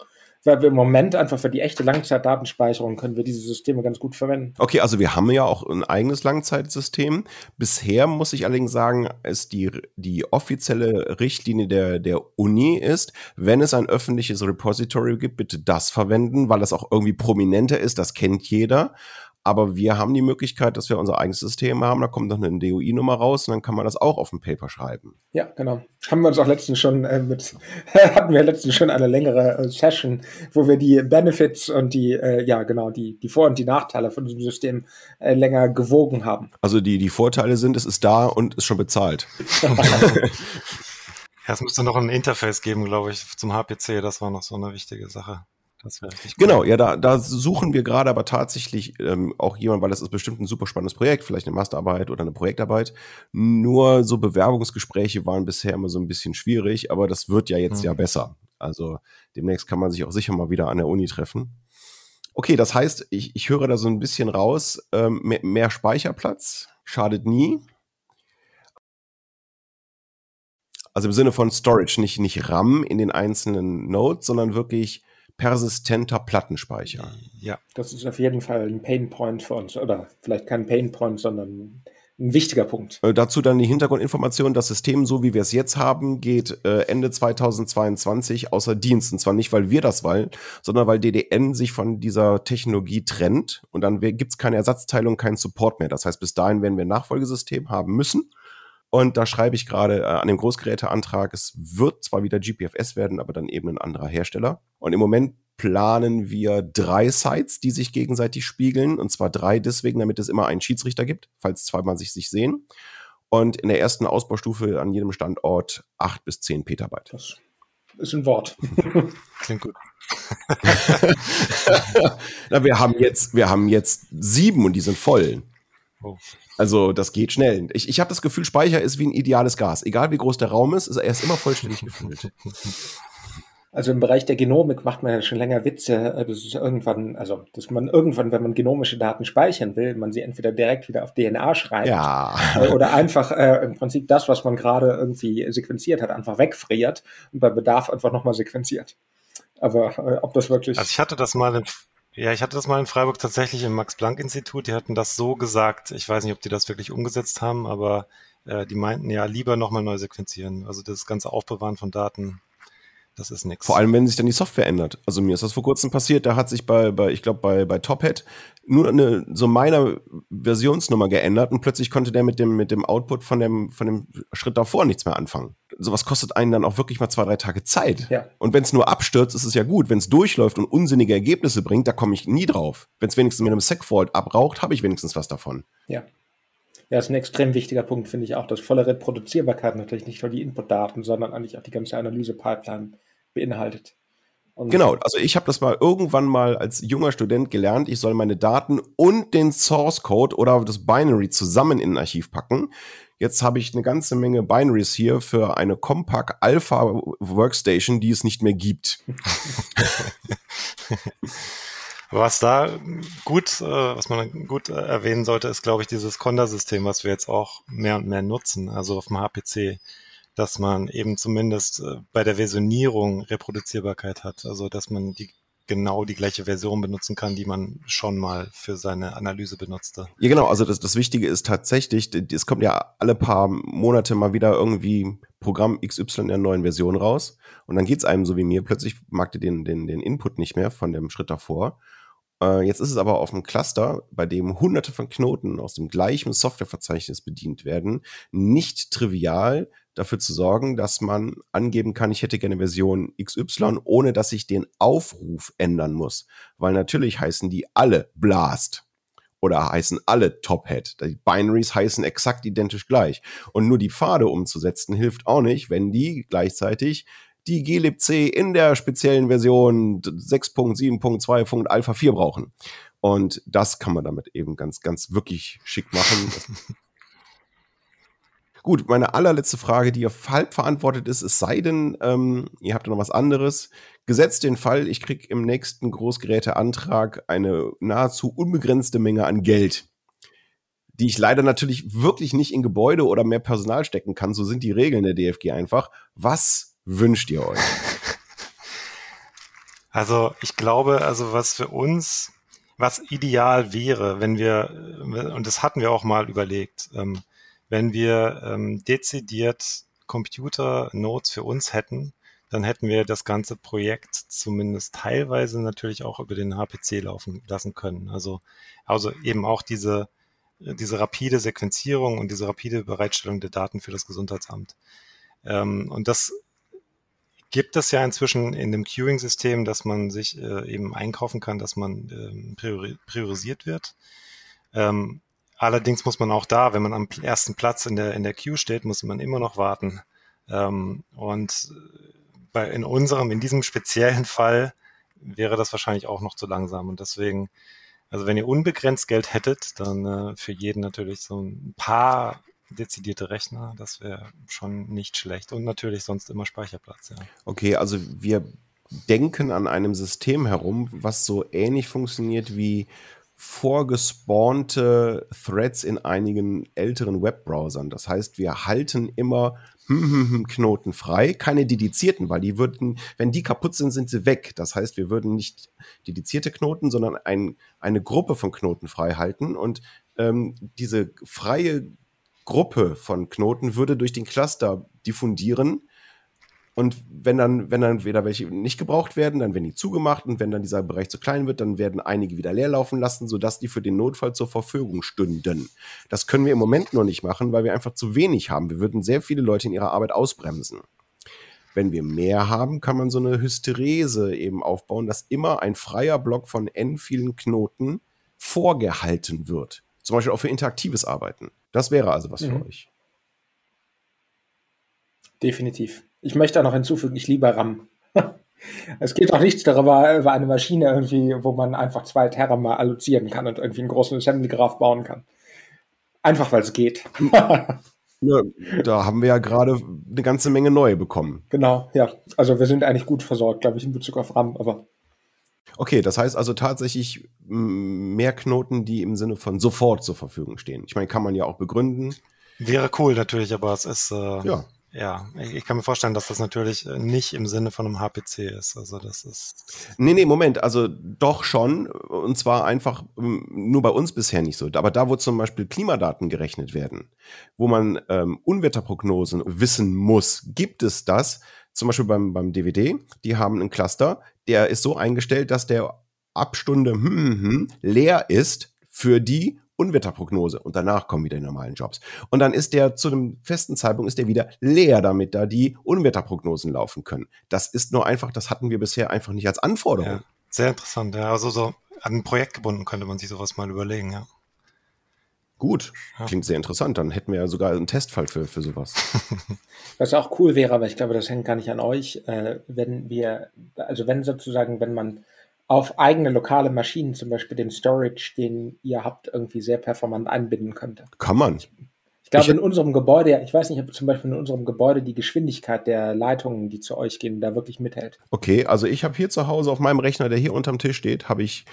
weil wir im Moment einfach für die echte Langzeitdatenspeicherung können wir diese Systeme ganz gut verwenden. Okay, also wir haben ja auch ein eigenes Langzeitsystem. Bisher muss ich allerdings sagen, ist die, die offizielle Richtlinie der, der Uni ist, wenn es ein öffentliches Repository gibt, bitte das verwenden, weil das auch irgendwie prominenter ist, das kennt jeder. Aber wir haben die Möglichkeit, dass wir unser eigenes System haben. Da kommt noch eine DOI-Nummer raus und dann kann man das auch auf dem Paper schreiben. Ja, genau. Haben wir uns auch letztens schon äh, mit, hatten wir letztens schon eine längere äh, Session, wo wir die Benefits und die, äh, ja, genau, die, die Vor- und die Nachteile von diesem System äh, länger gewogen haben. Also die, die Vorteile sind, es ist da und ist schon bezahlt. Ja, es müsste noch ein Interface geben, glaube ich, zum HPC. Das war noch so eine wichtige Sache. Genau, ja, da, da suchen wir gerade aber tatsächlich ähm, auch jemand, weil das ist bestimmt ein super spannendes Projekt, vielleicht eine Masterarbeit oder eine Projektarbeit. Nur so Bewerbungsgespräche waren bisher immer so ein bisschen schwierig, aber das wird ja jetzt mhm. ja besser. Also demnächst kann man sich auch sicher mal wieder an der Uni treffen. Okay, das heißt, ich, ich höre da so ein bisschen raus, ähm, mehr, mehr Speicherplatz schadet nie. Also im Sinne von Storage, nicht, nicht RAM in den einzelnen Nodes, sondern wirklich persistenter Plattenspeicher. Ja. Das ist auf jeden Fall ein Painpoint für uns. Oder vielleicht kein Painpoint, sondern ein wichtiger Punkt. Äh, dazu dann die Hintergrundinformation. Das System, so wie wir es jetzt haben, geht äh, Ende 2022 außer Dienst. Und zwar nicht, weil wir das wollen, sondern weil DDN sich von dieser Technologie trennt. Und dann gibt es keine Ersatzteile und keinen Support mehr. Das heißt, bis dahin werden wir ein Nachfolgesystem haben müssen. Und da schreibe ich gerade äh, an dem Großgeräteantrag, es wird zwar wieder GPFS werden, aber dann eben ein anderer Hersteller. Und im Moment planen wir drei Sites, die sich gegenseitig spiegeln. Und zwar drei deswegen, damit es immer einen Schiedsrichter gibt, falls zweimal sich, sich sehen. Und in der ersten Ausbaustufe an jedem Standort acht bis zehn Petabyte. Das ist ein Wort. Klingt gut. Na, wir haben jetzt, wir haben jetzt sieben und die sind voll. Oh. Also das geht schnell. Ich, ich habe das Gefühl, Speicher ist wie ein ideales Gas. Egal wie groß der Raum ist, ist er ist immer vollständig gefüllt. Also im Bereich der Genomik macht man ja schon länger Witze, äh, das ist irgendwann, also dass man irgendwann, wenn man genomische Daten speichern will, man sie entweder direkt wieder auf DNA schreibt ja. Äh, oder einfach äh, im Prinzip das, was man gerade irgendwie sequenziert hat, einfach wegfriert und bei Bedarf einfach nochmal sequenziert. Aber äh, ob das wirklich. Also ich hatte das mal in ja, ich hatte das mal in Freiburg tatsächlich im Max-Planck-Institut. Die hatten das so gesagt. Ich weiß nicht, ob die das wirklich umgesetzt haben, aber äh, die meinten ja, lieber nochmal neu sequenzieren. Also das ganze Aufbewahren von Daten das ist nichts. Vor allem, wenn sich dann die Software ändert. Also mir ist das vor kurzem passiert, da hat sich bei, bei ich glaube, bei, bei Tophead nur eine so meiner Versionsnummer geändert und plötzlich konnte der mit dem, mit dem Output von dem, von dem Schritt davor nichts mehr anfangen. Sowas kostet einen dann auch wirklich mal zwei, drei Tage Zeit. Ja. Und wenn es nur abstürzt, ist es ja gut. Wenn es durchläuft und unsinnige Ergebnisse bringt, da komme ich nie drauf. Wenn es wenigstens mit einem Segfault abraucht, habe ich wenigstens was davon. Ja. Ja, ist ein extrem wichtiger Punkt, finde ich auch, dass volle Reproduzierbarkeit natürlich nicht nur die Inputdaten, sondern eigentlich auch die ganze Analyse-Pipeline beinhaltet. Und genau, also ich habe das mal irgendwann mal als junger Student gelernt, ich soll meine Daten und den Source Code oder das Binary zusammen in ein Archiv packen. Jetzt habe ich eine ganze Menge Binaries hier für eine Compaq Alpha Workstation, die es nicht mehr gibt. Was da gut, äh, was man gut äh, erwähnen sollte, ist, glaube ich, dieses Conda-System, was wir jetzt auch mehr und mehr nutzen, also auf dem HPC dass man eben zumindest äh, bei der Versionierung Reproduzierbarkeit hat. Also dass man die genau die gleiche Version benutzen kann, die man schon mal für seine Analyse benutzte. Ja, genau. Also das, das Wichtige ist tatsächlich, es kommt ja alle paar Monate mal wieder irgendwie Programm XY in der neuen Version raus. Und dann geht's einem so wie mir. Plötzlich mag ihr den, den, den Input nicht mehr von dem Schritt davor. Äh, jetzt ist es aber auf einem Cluster, bei dem hunderte von Knoten aus dem gleichen Softwareverzeichnis bedient werden, nicht trivial, dafür zu sorgen, dass man angeben kann, ich hätte gerne Version XY, ohne dass ich den Aufruf ändern muss. Weil natürlich heißen die alle Blast oder heißen alle Tophead. Die Binaries heißen exakt identisch gleich. Und nur die Pfade umzusetzen hilft auch nicht, wenn die gleichzeitig die glibc in der speziellen Version 6.7.2. Alpha 4 brauchen. Und das kann man damit eben ganz, ganz wirklich schick machen. Gut, meine allerletzte Frage, die auf halb verantwortet ist, es sei denn, ähm, ihr habt noch was anderes. Gesetzt den Fall, ich kriege im nächsten Großgeräteantrag eine nahezu unbegrenzte Menge an Geld, die ich leider natürlich wirklich nicht in Gebäude oder mehr Personal stecken kann. So sind die Regeln der DFG einfach. Was wünscht ihr euch? Also ich glaube, also was für uns, was ideal wäre, wenn wir, und das hatten wir auch mal überlegt, ähm, wenn wir ähm, dezidiert Computer-Nodes für uns hätten, dann hätten wir das ganze Projekt zumindest teilweise natürlich auch über den HPC laufen lassen können. Also, also eben auch diese, diese rapide Sequenzierung und diese rapide Bereitstellung der Daten für das Gesundheitsamt. Ähm, und das gibt es ja inzwischen in dem Queuing-System, dass man sich äh, eben einkaufen kann, dass man ähm, priori priorisiert wird. Ähm, Allerdings muss man auch da, wenn man am ersten Platz in der, in der Queue steht, muss man immer noch warten. Ähm, und bei, in unserem, in diesem speziellen Fall wäre das wahrscheinlich auch noch zu langsam. Und deswegen, also wenn ihr unbegrenzt Geld hättet, dann äh, für jeden natürlich so ein paar dezidierte Rechner, das wäre schon nicht schlecht. Und natürlich sonst immer Speicherplatz, ja. Okay, also wir denken an einem System herum, was so ähnlich funktioniert wie vorgespawnte Threads in einigen älteren Webbrowsern. Das heißt, wir halten immer hm, hm, hm, Knoten frei, keine dedizierten, weil die würden, wenn die kaputt sind, sind sie weg. Das heißt, wir würden nicht dedizierte Knoten, sondern ein, eine Gruppe von Knoten frei halten und ähm, diese freie Gruppe von Knoten würde durch den Cluster diffundieren und wenn dann, wenn dann wieder welche nicht gebraucht werden, dann werden die zugemacht und wenn dann dieser Bereich zu klein wird, dann werden einige wieder leer laufen lassen, sodass die für den Notfall zur Verfügung stünden. Das können wir im Moment noch nicht machen, weil wir einfach zu wenig haben. Wir würden sehr viele Leute in ihrer Arbeit ausbremsen. Wenn wir mehr haben, kann man so eine Hysterese eben aufbauen, dass immer ein freier Block von n vielen Knoten vorgehalten wird. Zum Beispiel auch für interaktives Arbeiten. Das wäre also was mhm. für euch. Definitiv. Ich möchte auch noch hinzufügen, ich liebe RAM. es geht auch nichts darüber, über eine Maschine irgendwie, wo man einfach zwei Terra mal allozieren kann und irgendwie einen großen Assembly Graph bauen kann. Einfach weil es geht. ja, da haben wir ja gerade eine ganze Menge neue bekommen. Genau, ja. Also wir sind eigentlich gut versorgt, glaube ich, in Bezug auf RAM, aber. Okay, das heißt also tatsächlich mehr Knoten, die im Sinne von sofort zur Verfügung stehen. Ich meine, kann man ja auch begründen. Wäre cool natürlich, aber es ist äh, ja. Ja, ich kann mir vorstellen, dass das natürlich nicht im Sinne von einem HPC ist. Also das ist. Nee, nee, Moment, also doch schon. Und zwar einfach nur bei uns bisher nicht so. Aber da, wo zum Beispiel Klimadaten gerechnet werden, wo man ähm, Unwetterprognosen wissen muss, gibt es das. Zum Beispiel beim, beim DVD, die haben einen Cluster, der ist so eingestellt, dass der ab Stunde hm, hm, hm leer ist für die Unwetterprognose und danach kommen wieder die normalen Jobs. Und dann ist der zu einem festen Zeitpunkt ist der wieder leer, damit da die Unwetterprognosen laufen können. Das ist nur einfach, das hatten wir bisher einfach nicht als Anforderung. Ja, sehr interessant, ja. Also so an ein Projekt gebunden könnte man sich sowas mal überlegen, ja. Gut, ja. klingt sehr interessant. Dann hätten wir ja sogar einen Testfall für, für sowas. Was auch cool wäre, aber ich glaube, das hängt gar nicht an euch, äh, wenn wir, also wenn sozusagen, wenn man auf eigene lokale Maschinen, zum Beispiel den Storage, den ihr habt, irgendwie sehr performant einbinden könnte. Kann man. Ich, ich glaube, ich, in unserem Gebäude, ich weiß nicht, ob zum Beispiel in unserem Gebäude die Geschwindigkeit der Leitungen, die zu euch gehen, da wirklich mithält. Okay, also ich habe hier zu Hause auf meinem Rechner, der hier unterm Tisch steht, habe ich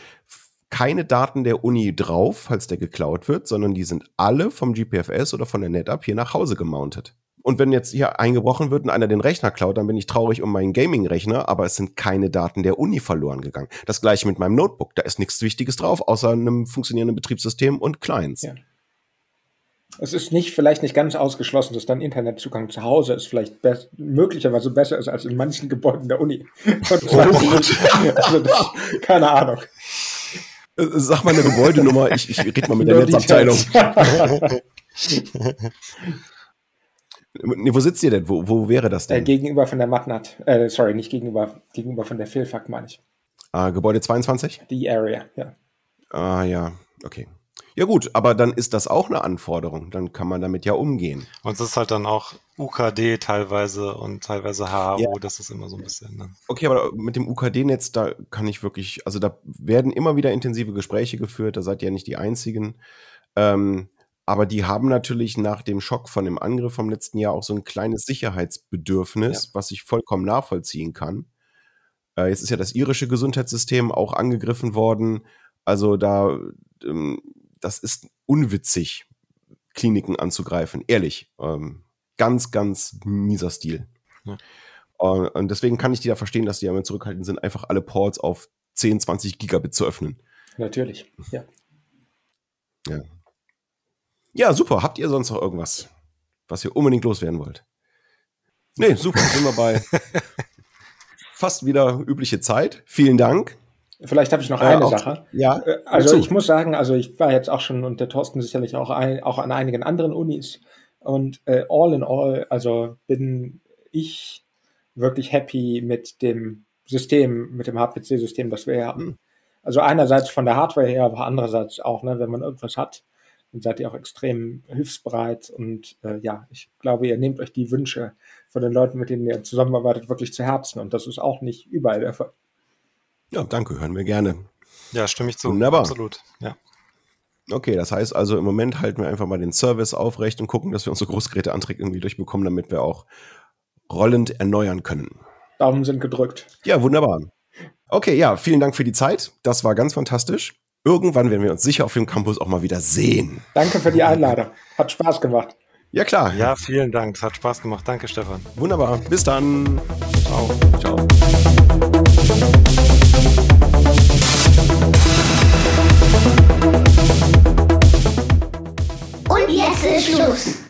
keine Daten der Uni drauf, falls der geklaut wird, sondern die sind alle vom GPFS oder von der NetApp hier nach Hause gemountet. Und wenn jetzt hier eingebrochen wird und einer den Rechner klaut, dann bin ich traurig um meinen Gaming-Rechner, aber es sind keine Daten der Uni verloren gegangen. Das gleiche mit meinem Notebook. Da ist nichts Wichtiges drauf, außer einem funktionierenden Betriebssystem und Clients. Ja. Es ist nicht, vielleicht nicht ganz ausgeschlossen, dass dein Internetzugang zu Hause ist vielleicht möglicherweise besser ist als in manchen Gebäuden der Uni. Oh also das, keine Ahnung. Sag mal eine Gebäudenummer, ich, ich rede mal mit der Netzabteilung. Nee, wo sitzt ihr denn? Wo, wo wäre das denn? Äh, gegenüber von der Matnat. Äh, sorry, nicht gegenüber, gegenüber von der Philfak, meine ich. Ah, Gebäude 22? Die Area, ja. Ah, ja, okay. Ja gut, aber dann ist das auch eine Anforderung. Dann kann man damit ja umgehen. Und es ist halt dann auch UKD teilweise und teilweise HAO, ja. das ist immer so ein bisschen. Ne? Okay, aber mit dem UKD-Netz, da kann ich wirklich, also da werden immer wieder intensive Gespräche geführt, da seid ihr ja nicht die Einzigen. Ähm, aber die haben natürlich nach dem Schock von dem Angriff vom letzten Jahr auch so ein kleines Sicherheitsbedürfnis, ja. was ich vollkommen nachvollziehen kann. Äh, jetzt ist ja das irische Gesundheitssystem auch angegriffen worden. Also da, ähm, das ist unwitzig, Kliniken anzugreifen. Ehrlich. Ähm, ganz, ganz mieser Stil. Ja. Und deswegen kann ich die da verstehen, dass die damit zurückhaltend sind, einfach alle Ports auf 10, 20 Gigabit zu öffnen. Natürlich, ja. Ja. Ja, super. Habt ihr sonst noch irgendwas, was ihr unbedingt loswerden wollt? Nee, super. Sind wir bei fast wieder übliche Zeit. Vielen Dank. Vielleicht habe ich noch eine äh, Sache. Ja. Äh, also ich muss sagen, also ich war jetzt auch schon und der Thorsten sicherlich auch, ein, auch an einigen anderen Unis und äh, all in all, also bin ich wirklich happy mit dem System, mit dem HPC-System, das wir haben. Also einerseits von der Hardware her, aber andererseits auch, ne, wenn man irgendwas hat, und seid ihr auch extrem hilfsbereit. Und äh, ja, ich glaube, ihr nehmt euch die Wünsche von den Leuten, mit denen ihr zusammenarbeitet, wirklich zu Herzen. Und das ist auch nicht überall der Fall. Ja, danke, hören wir gerne. Ja, stimme ich zu. Wunderbar. Absolut, ja. Okay, das heißt also, im Moment halten wir einfach mal den Service aufrecht und gucken, dass wir unsere Großgeräteanträge irgendwie durchbekommen, damit wir auch rollend erneuern können. Daumen sind gedrückt. Ja, wunderbar. Okay, ja, vielen Dank für die Zeit. Das war ganz fantastisch. irgendwann werden wir uns sicher auf dem Campus auch mal wieder sehen. Danke für die Einladung. Hat Spaß gemacht. Ja, klar. Ja, vielen Dank. Es hat Spaß gemacht. Danke, Stefan. Wunderbar. Bis dann. Ciao. Ciao. Jesus.